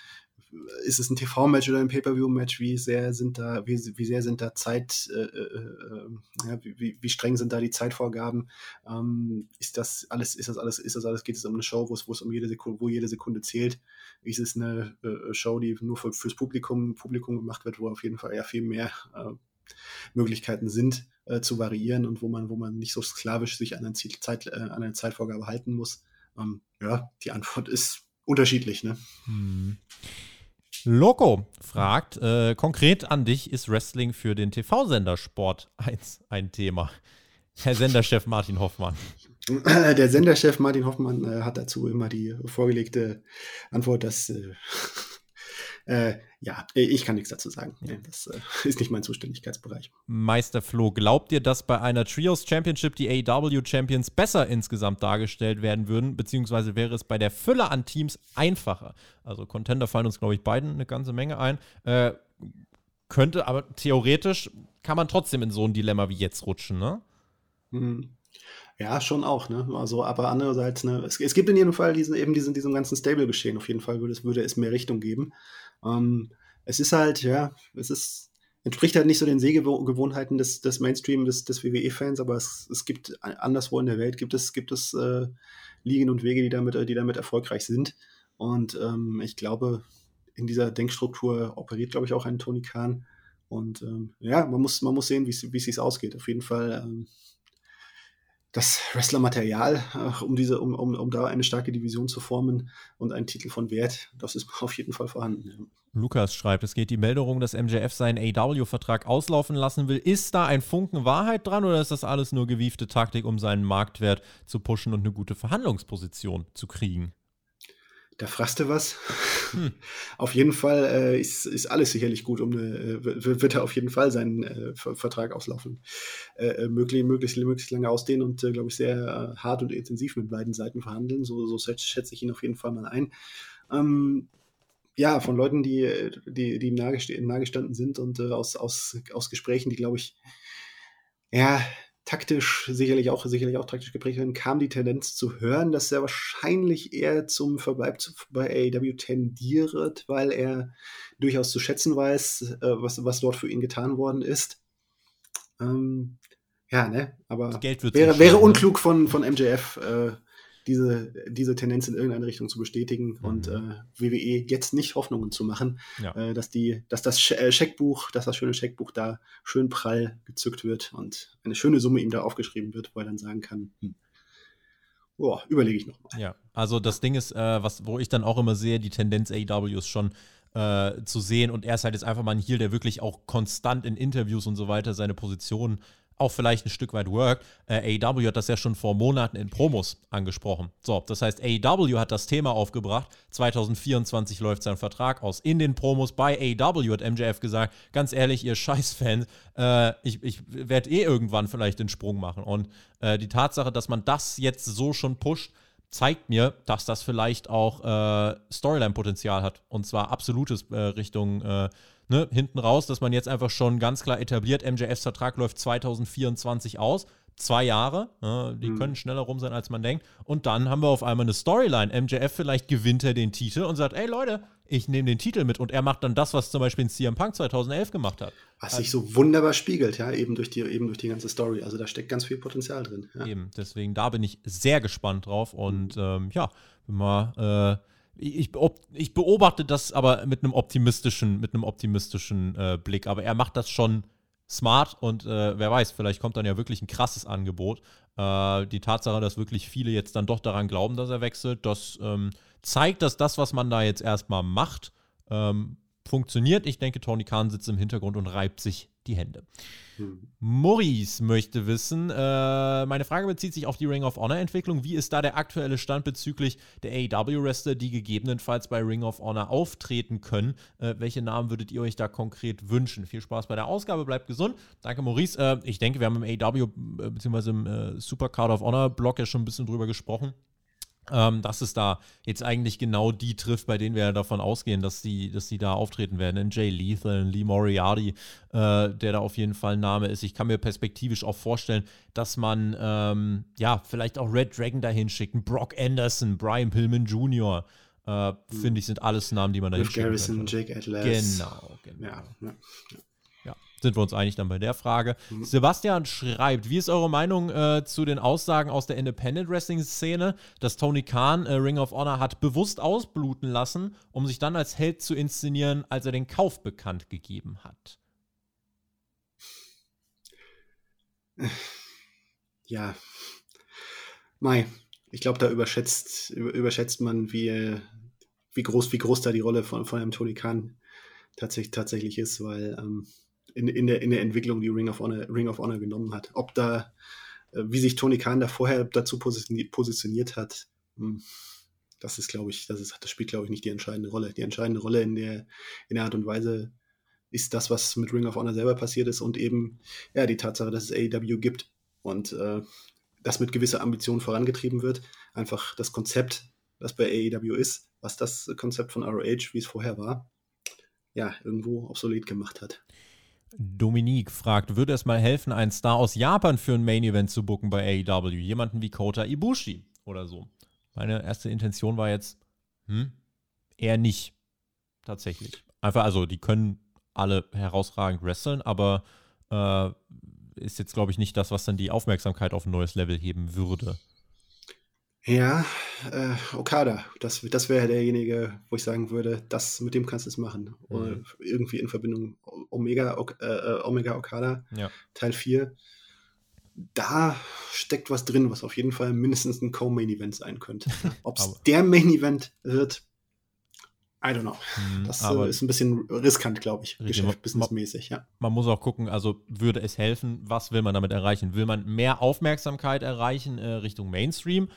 ist es ein TV-Match oder ein Pay-Per-View-Match? Wie sehr sind da, wie, wie sehr sind da Zeit, äh, äh, äh, ja, wie, wie streng sind da die Zeitvorgaben? Ähm, ist das alles, ist das alles, ist das alles, geht es um eine Show, wo es, wo es um jede Sekunde, wo jede Sekunde zählt? Ist es eine äh, Show, die nur für, fürs Publikum, Publikum gemacht wird, wo auf jeden Fall eher viel mehr äh, Möglichkeiten sind, äh, zu variieren und wo man, wo man nicht so sklavisch sich an eine, Zeit, an eine Zeitvorgabe halten muss? Ähm, ja, die Antwort ist unterschiedlich, ne? Hm. Loco fragt, äh, konkret an dich, ist Wrestling für den TV-Sender Sport 1 ein Thema? Herr Senderchef Martin Hoffmann. Der Senderchef Martin Hoffmann äh, hat dazu immer die vorgelegte Antwort, dass äh, äh, ja, ich kann nichts dazu sagen. Ja. Das äh, ist nicht mein Zuständigkeitsbereich. Meister Flo, glaubt ihr, dass bei einer Trios Championship die AW Champions besser insgesamt dargestellt werden würden, beziehungsweise wäre es bei der Fülle an Teams einfacher? Also Contender fallen uns, glaube ich, beiden eine ganze Menge ein. Äh, könnte, aber theoretisch kann man trotzdem in so ein Dilemma wie jetzt rutschen, ne? Mhm. Ja, schon auch, ne? Also, aber andererseits, ne, es, es gibt in jedem Fall diesen, eben diesen, diesen ganzen Stable-Geschehen. Auf jeden Fall würde es, würde es mehr Richtung geben. Ähm, es ist halt, ja, es ist, entspricht halt nicht so den Sehgewohnheiten des, des Mainstream, des, des WWE-Fans, aber es, es gibt anderswo in der Welt gibt es, gibt es äh, Ligen und Wege, die damit, die damit erfolgreich sind. Und ähm, ich glaube, in dieser Denkstruktur operiert, glaube ich, auch ein Tony Khan. Und ähm, ja, man muss, man muss sehen, wie es sich ausgeht. Auf jeden Fall ähm, das Wrestler-Material, um, diese, um, um, um da eine starke Division zu formen und einen Titel von Wert, das ist auf jeden Fall vorhanden. Lukas schreibt, es geht die Meldung, dass MJF seinen AW-Vertrag auslaufen lassen will. Ist da ein Funken Wahrheit dran oder ist das alles nur gewiefte Taktik, um seinen Marktwert zu pushen und eine gute Verhandlungsposition zu kriegen? Da fragst du was. Hm. Auf jeden Fall äh, ist, ist alles sicherlich gut, um eine, äh, wird er auf jeden Fall seinen äh, Vertrag auslaufen. Äh, äh möglichst, möglichst, möglichst lange ausdehnen und, äh, glaube ich, sehr hart und intensiv mit beiden Seiten verhandeln. So, so schätze ich ihn auf jeden Fall mal ein. Ähm, ja, von Leuten, die, die, die ihm nahegestanden sind und aus, aus, aus Gesprächen, die, glaube ich, ja, taktisch sicherlich auch, sicherlich auch taktisch geprägt werden, kam die Tendenz zu hören, dass er wahrscheinlich eher zum Verbleib bei AEW tendiert, weil er durchaus zu schätzen weiß, äh, was, was dort für ihn getan worden ist. Ähm, ja, ne, aber wäre, wäre ne? unklug von, von MJF, äh, diese, diese Tendenz in irgendeine Richtung zu bestätigen mhm. und äh, WWE jetzt nicht Hoffnungen zu machen, ja. äh, dass, die, dass das äh, Scheckbuch, dass das schöne Scheckbuch da schön prall gezückt wird und eine schöne Summe ihm da aufgeschrieben wird, wo er dann sagen kann, hm, boah, überlege ich nochmal. Ja, also das Ding ist, äh, was, wo ich dann auch immer sehe, die Tendenz AEW ist schon äh, zu sehen und er ist halt jetzt einfach mal ein Heal, der wirklich auch konstant in Interviews und so weiter seine Position auch vielleicht ein Stück weit Work. Äh, AEW hat das ja schon vor Monaten in Promos angesprochen. So, das heißt, AEW hat das Thema aufgebracht. 2024 läuft sein Vertrag aus. In den Promos bei AEW hat MJF gesagt, ganz ehrlich, ihr Scheißfans, äh, ich, ich werde eh irgendwann vielleicht den Sprung machen. Und äh, die Tatsache, dass man das jetzt so schon pusht, zeigt mir, dass das vielleicht auch äh, Storyline-Potenzial hat. Und zwar absolutes äh, Richtung äh, ne, hinten raus, dass man jetzt einfach schon ganz klar etabliert, MJFs Vertrag läuft 2024 aus. Zwei Jahre, ne, die mhm. können schneller rum sein, als man denkt. Und dann haben wir auf einmal eine Storyline. MJF vielleicht gewinnt er den Titel und sagt, ey Leute, ich nehme den Titel mit und er macht dann das, was zum Beispiel in CM Punk 2011 gemacht hat. Was sich so wunderbar spiegelt, ja, eben durch, die, eben durch die ganze Story. Also da steckt ganz viel Potenzial drin. Ja. Eben, deswegen da bin ich sehr gespannt drauf und mhm. ähm, ja, mal, äh, ich, ich, beobachte das aber mit einem optimistischen, mit einem optimistischen äh, Blick. Aber er macht das schon smart und äh, wer weiß, vielleicht kommt dann ja wirklich ein krasses Angebot. Äh, die Tatsache, dass wirklich viele jetzt dann doch daran glauben, dass er wechselt, das ähm, zeigt, dass das, was man da jetzt erstmal macht, ähm, funktioniert. Ich denke, Tony Khan sitzt im Hintergrund und reibt sich die Hände. Hm. Maurice möchte wissen, äh, meine Frage bezieht sich auf die Ring of Honor Entwicklung. Wie ist da der aktuelle Stand bezüglich der AEW-Wrestler, die gegebenenfalls bei Ring of Honor auftreten können? Äh, welche Namen würdet ihr euch da konkret wünschen? Viel Spaß bei der Ausgabe, bleibt gesund. Danke, Maurice. Äh, ich denke, wir haben im AEW äh, bzw. im äh, Super Card of Honor Blog ja schon ein bisschen drüber gesprochen ähm, dass es da jetzt eigentlich genau die trifft, bei denen wir ja davon ausgehen, dass die, dass die da auftreten werden. In Jay Lethal, in Lee Moriarty, äh, der da auf jeden Fall ein Name ist. Ich kann mir perspektivisch auch vorstellen, dass man ähm, ja vielleicht auch Red Dragon dahin schickt, Brock Anderson, Brian Pillman Jr. Äh, Finde ich, sind alles Namen, die man da hinschicken Garrison, Jake Atlas. Genau, genau. Ja, ja sind wir uns einig dann bei der Frage. Mhm. Sebastian schreibt, wie ist eure Meinung äh, zu den Aussagen aus der Independent Wrestling Szene, dass Tony Khan äh, Ring of Honor hat bewusst ausbluten lassen, um sich dann als Held zu inszenieren, als er den Kauf bekannt gegeben hat? Ja, Mai, ich glaube, da überschätzt, überschätzt man, wie, wie, groß, wie groß da die Rolle von, von einem Tony Khan tatsächlich, tatsächlich ist, weil ähm, in, in, der, in der Entwicklung, die Ring of Honor, Ring of Honor genommen hat. Ob da, äh, wie sich Tony Khan da vorher dazu positioniert, hat, hm, das ist, glaube ich, das, ist, das spielt, glaube ich, nicht die entscheidende Rolle. Die entscheidende Rolle in der, in der Art und Weise ist das, was mit Ring of Honor selber passiert ist und eben ja, die Tatsache, dass es AEW gibt und äh, das mit gewisser Ambition vorangetrieben wird. Einfach das Konzept, das bei AEW ist, was das Konzept von ROH, wie es vorher war, ja, irgendwo obsolet gemacht hat. Dominique fragt, würde es mal helfen, einen Star aus Japan für ein Main-Event zu booken bei AEW? Jemanden wie Kota Ibushi oder so. Meine erste Intention war jetzt, hm, eher nicht. Tatsächlich. Einfach, also, die können alle herausragend wresteln, aber äh, ist jetzt, glaube ich, nicht das, was dann die Aufmerksamkeit auf ein neues Level heben würde. Ja, äh, Okada, das, das wäre derjenige, wo ich sagen würde, das mit dem kannst du es machen. Mhm. irgendwie in Verbindung Omega, äh, äh, Omega Okada, ja. Teil 4. Da steckt was drin, was auf jeden Fall mindestens ein Co-Main-Event sein könnte. Ob es der Main-Event wird, I don't know. Mhm, das äh, ist ein bisschen riskant, glaube ich, businessmäßig, ja. Man muss auch gucken, also würde es helfen, was will man damit erreichen? Will man mehr Aufmerksamkeit erreichen äh, Richtung Mainstream?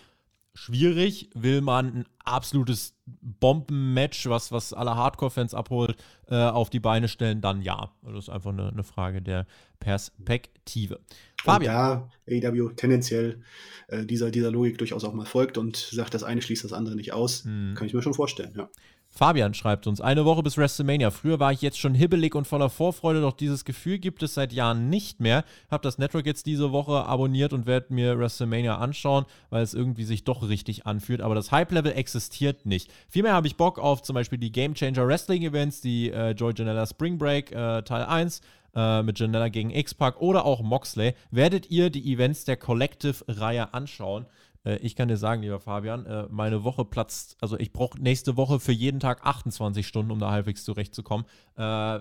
Schwierig. Will man ein absolutes Bombenmatch, was, was alle Hardcore-Fans abholt, äh, auf die Beine stellen, dann ja. Also das ist einfach eine, eine Frage der Perspektive. Fabian. ja, AEW tendenziell äh, dieser, dieser Logik durchaus auch mal folgt und sagt, das eine schließt das andere nicht aus. Mhm. Kann ich mir schon vorstellen, ja. Fabian schreibt uns, eine Woche bis WrestleMania. Früher war ich jetzt schon hibbelig und voller Vorfreude, doch dieses Gefühl gibt es seit Jahren nicht mehr. Hab das Network jetzt diese Woche abonniert und werde mir WrestleMania anschauen, weil es irgendwie sich doch richtig anfühlt. Aber das Hype-Level existiert nicht. Vielmehr habe ich Bock auf zum Beispiel die Game Changer Wrestling Events, die äh, Joy Janella Spring Break äh, Teil 1 äh, mit Janella gegen X-Pac oder auch Moxley. Werdet ihr die Events der Collective-Reihe anschauen? Äh, ich kann dir sagen, lieber Fabian, äh, meine Woche platzt, also ich brauche nächste Woche für jeden Tag 28 Stunden, um da halbwegs zurechtzukommen. Äh,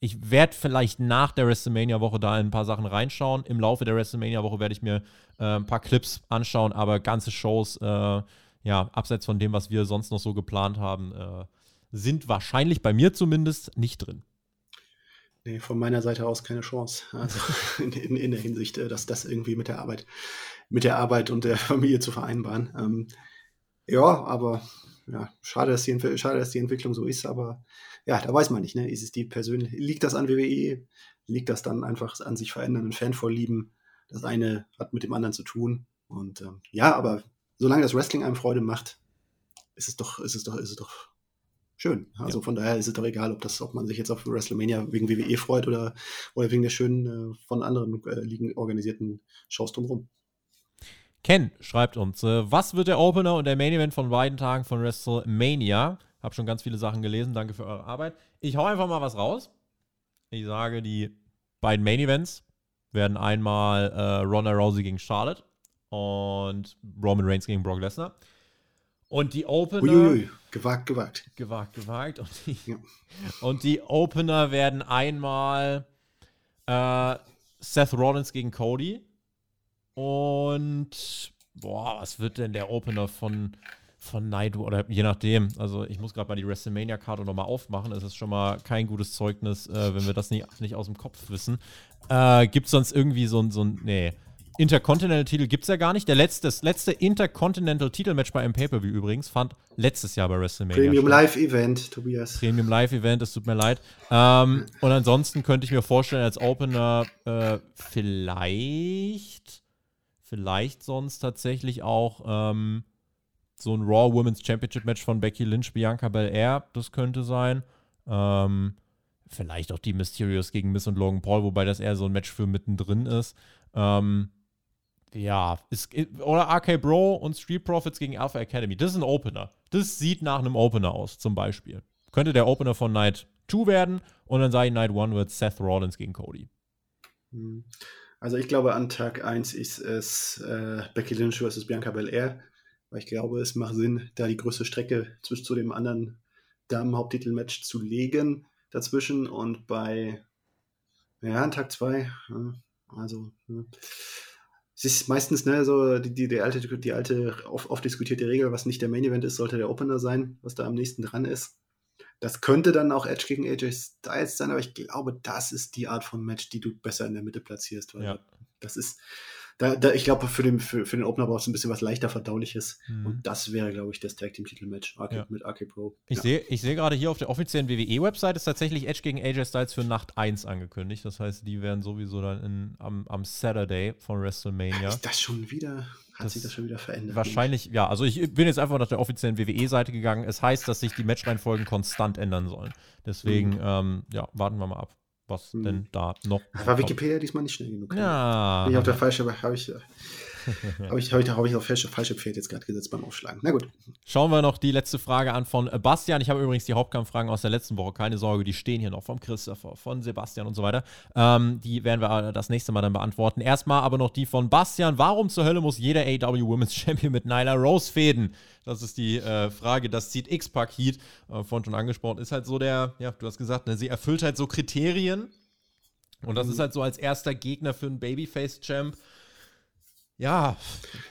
ich werde vielleicht nach der WrestleMania-Woche da in ein paar Sachen reinschauen. Im Laufe der WrestleMania-Woche werde ich mir ein paar Clips anschauen, aber ganze Shows, ja, abseits von dem, was wir sonst noch so geplant haben, sind wahrscheinlich bei mir zumindest nicht drin. Nee, von meiner Seite aus keine Chance. Also in, in, in der Hinsicht, dass das irgendwie mit der Arbeit mit der Arbeit und der Familie zu vereinbaren. Ähm, ja, aber ja, schade, dass die, schade, dass die Entwicklung so ist, aber ja, da weiß man nicht, ne? Ist es die persönlich, liegt das an WWE? Liegt das dann einfach an sich verändernden Fanvorlieben? Das eine hat mit dem anderen zu tun. Und ähm, ja, aber solange das Wrestling einem Freude macht, ist es doch, ist es doch, ist es doch schön. Also ja. von daher ist es doch egal, ob das, ob man sich jetzt auf WrestleMania wegen WWE freut oder, oder wegen der schönen, äh, von anderen äh, Ligen organisierten Shows drumherum. Ken schreibt uns, äh, was wird der Opener und der Main Event von beiden Tagen von WrestleMania? Hab schon ganz viele Sachen gelesen, danke für eure Arbeit. Ich hau einfach mal was raus. Ich sage, die beiden Main Events werden einmal äh, Ronda Rousey gegen Charlotte und Roman Reigns gegen Brock Lesnar. Und die Opener. Uiuiui. Gewagt, gewagt. Gewagt, gewagt. Und die, ja. und die Opener werden einmal äh, Seth Rollins gegen Cody. Und boah, was wird denn der Opener von, von Naidu? Oder je nachdem. Also ich muss gerade mal die WrestleMania-Karte nochmal aufmachen. Es ist schon mal kein gutes Zeugnis, äh, wenn wir das nicht, nicht aus dem Kopf wissen. Äh, Gibt es sonst irgendwie so ein, so ein. Nee. Intercontinental-Titel gibt es ja gar nicht. Der letzte, das letzte Intercontinental-Titelmatch bei einem Pay-Per-View übrigens fand letztes Jahr bei WrestleMania. Premium Live-Event, Tobias. Premium Live-Event, es tut mir leid. Ähm, und ansonsten könnte ich mir vorstellen, als Opener äh, vielleicht, vielleicht sonst tatsächlich auch ähm, so ein Raw Women's Championship Match von Becky Lynch, Bianca Belair, das könnte sein. Ähm, vielleicht auch die Mysterios gegen Miss und Logan Paul, wobei das eher so ein Match für mittendrin ist. Ähm, ja, ist, oder RK Bro und Street Profits gegen Alpha Academy. Das ist ein Opener. Das sieht nach einem Opener aus, zum Beispiel. Könnte der Opener von Night 2 werden und dann sage ich, Night 1 wird Seth Rollins gegen Cody. Hm. Also ich glaube, an Tag 1 ist es äh, Becky Lynch vs. Bianca Belair, weil ich glaube, es macht Sinn, da die größte Strecke zwischen zu dem anderen Damen-Haupttitelmatch zu legen dazwischen und bei ja, an Tag 2, also es ist meistens ne, so die, die, die alte, die alte oft, oft diskutierte Regel, was nicht der Main Event ist, sollte der Opener sein, was da am nächsten dran ist. Das könnte dann auch Edge gegen AJ Styles sein, aber ich glaube, das ist die Art von Match, die du besser in der Mitte platzierst. Weil ja. das ist, da, da, ich glaube, für den, für, für den Opener brauchst du ein bisschen was leichter Verdauliches. Mhm. Und das wäre, glaube ich, das Tag Team Titelmatch ja. mit RK Pro. Ich ja. sehe ich seh gerade hier auf der offiziellen WWE-Website ist tatsächlich Edge gegen AJ Styles für Nacht 1 angekündigt. Das heißt, die werden sowieso dann in, am, am Saturday von WrestleMania. Ist das schon wieder? Hat das sich das schon wieder verändert? Wahrscheinlich, ja. Also ich bin jetzt einfach nach der offiziellen WWE-Seite gegangen. Es heißt, dass sich die Matchreihenfolgen konstant ändern sollen. Deswegen, mhm. ähm, ja, warten wir mal ab was hm. denn da noch. War Wikipedia diesmal nicht schnell genug? Ja. Bin ich auf der falsche, habe ich, habe ich, heute, hab ich auf falsche, falsche Pferd jetzt gerade gesetzt beim Aufschlagen. Na gut. Schauen wir noch die letzte Frage an von Bastian. Ich habe übrigens die Hauptkampffragen aus der letzten Woche. Keine Sorge, die stehen hier noch vom Christopher, von Sebastian und so weiter. Ähm, die werden wir das nächste Mal dann beantworten. Erstmal aber noch die von Bastian. Warum zur Hölle muss jeder AW Women's Champion mit Nyla Rose fäden? Das ist die äh, Frage. Das zieht X-Pack Heat, äh, vorhin schon angesprochen, ist halt so der, ja, du hast gesagt, ne, sie erfüllt halt so Kriterien. Und das mhm. ist halt so als erster Gegner für einen Babyface-Champ. Ja.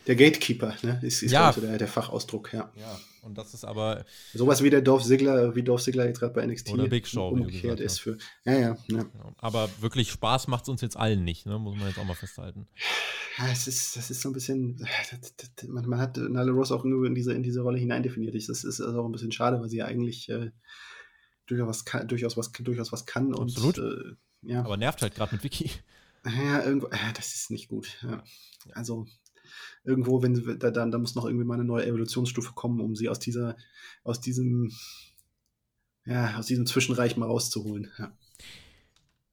Der Gatekeeper, ne? Ist, ist ja. so der, der, Fachausdruck, ja. Ja, und das ist aber. Sowas wie der Dorf Sigler, wie Dorf Sigler jetzt gerade bei NXT oder Big Show, umgekehrt ist für. Ja, ja, ja. Aber wirklich Spaß macht es uns jetzt allen nicht, ne? Muss man jetzt auch mal festhalten. Ja, es ist, das ist so ein bisschen. Man, man hat Nyla Rose auch in diese, in diese Rolle hineindefiniert. Das ist also auch ein bisschen schade, weil sie ja eigentlich äh, durchaus, kann, durchaus, was, durchaus was kann. Absolut. Und, äh, ja. Aber nervt halt gerade mit Vicky. Ja, irgendwo, äh, das ist nicht gut. Ja. Also irgendwo, wenn da, da, muss noch irgendwie mal eine neue Evolutionsstufe kommen, um sie aus dieser, aus diesem, ja, aus diesem Zwischenreich mal rauszuholen. Ja.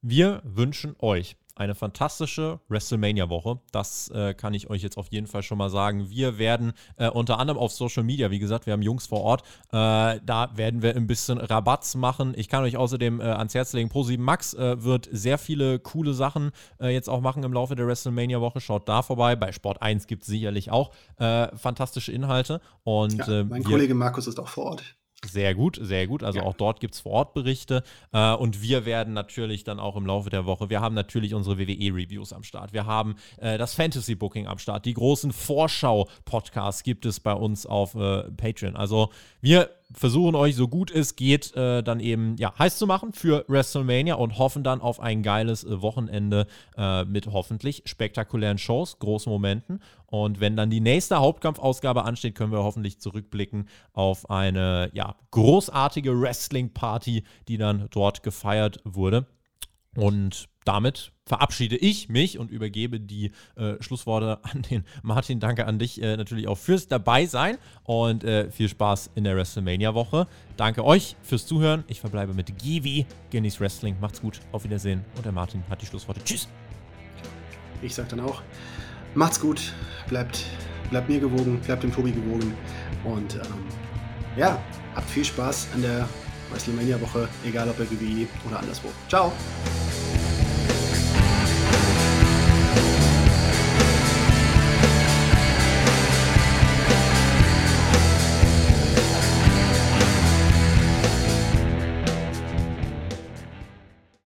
Wir wünschen euch eine fantastische WrestleMania-Woche. Das äh, kann ich euch jetzt auf jeden Fall schon mal sagen. Wir werden äh, unter anderem auf Social Media, wie gesagt, wir haben Jungs vor Ort, äh, da werden wir ein bisschen Rabatts machen. Ich kann euch außerdem äh, ans Herz legen, Pro7 Max äh, wird sehr viele coole Sachen äh, jetzt auch machen im Laufe der WrestleMania-Woche. Schaut da vorbei. Bei Sport 1 gibt es sicherlich auch fantastische Inhalte. Und, ja, mein Kollege Markus ist auch vor Ort. Sehr gut, sehr gut. Also ja. auch dort gibt es vor Ort Berichte. Äh, und wir werden natürlich dann auch im Laufe der Woche, wir haben natürlich unsere WWE-Reviews am Start. Wir haben äh, das Fantasy-Booking am Start. Die großen Vorschau-Podcasts gibt es bei uns auf äh, Patreon. Also wir versuchen euch so gut es geht äh, dann eben ja heiß zu machen für WrestleMania und hoffen dann auf ein geiles äh, Wochenende äh, mit hoffentlich spektakulären Shows, großen Momenten und wenn dann die nächste Hauptkampfausgabe ansteht, können wir hoffentlich zurückblicken auf eine ja großartige Wrestling Party, die dann dort gefeiert wurde. Und damit verabschiede ich mich und übergebe die äh, Schlussworte an den Martin. Danke an dich äh, natürlich auch fürs Dabeisein und äh, viel Spaß in der WrestleMania-Woche. Danke euch fürs Zuhören. Ich verbleibe mit Givi, Guinness Wrestling. Macht's gut, auf Wiedersehen. Und der Martin hat die Schlussworte. Tschüss. Ich sag dann auch, macht's gut, bleibt, bleibt mir gewogen, bleibt dem Tobi gewogen und ähm, ja, habt viel Spaß an der WrestleMania-Woche, egal ob bei WWE oder anderswo. Ciao!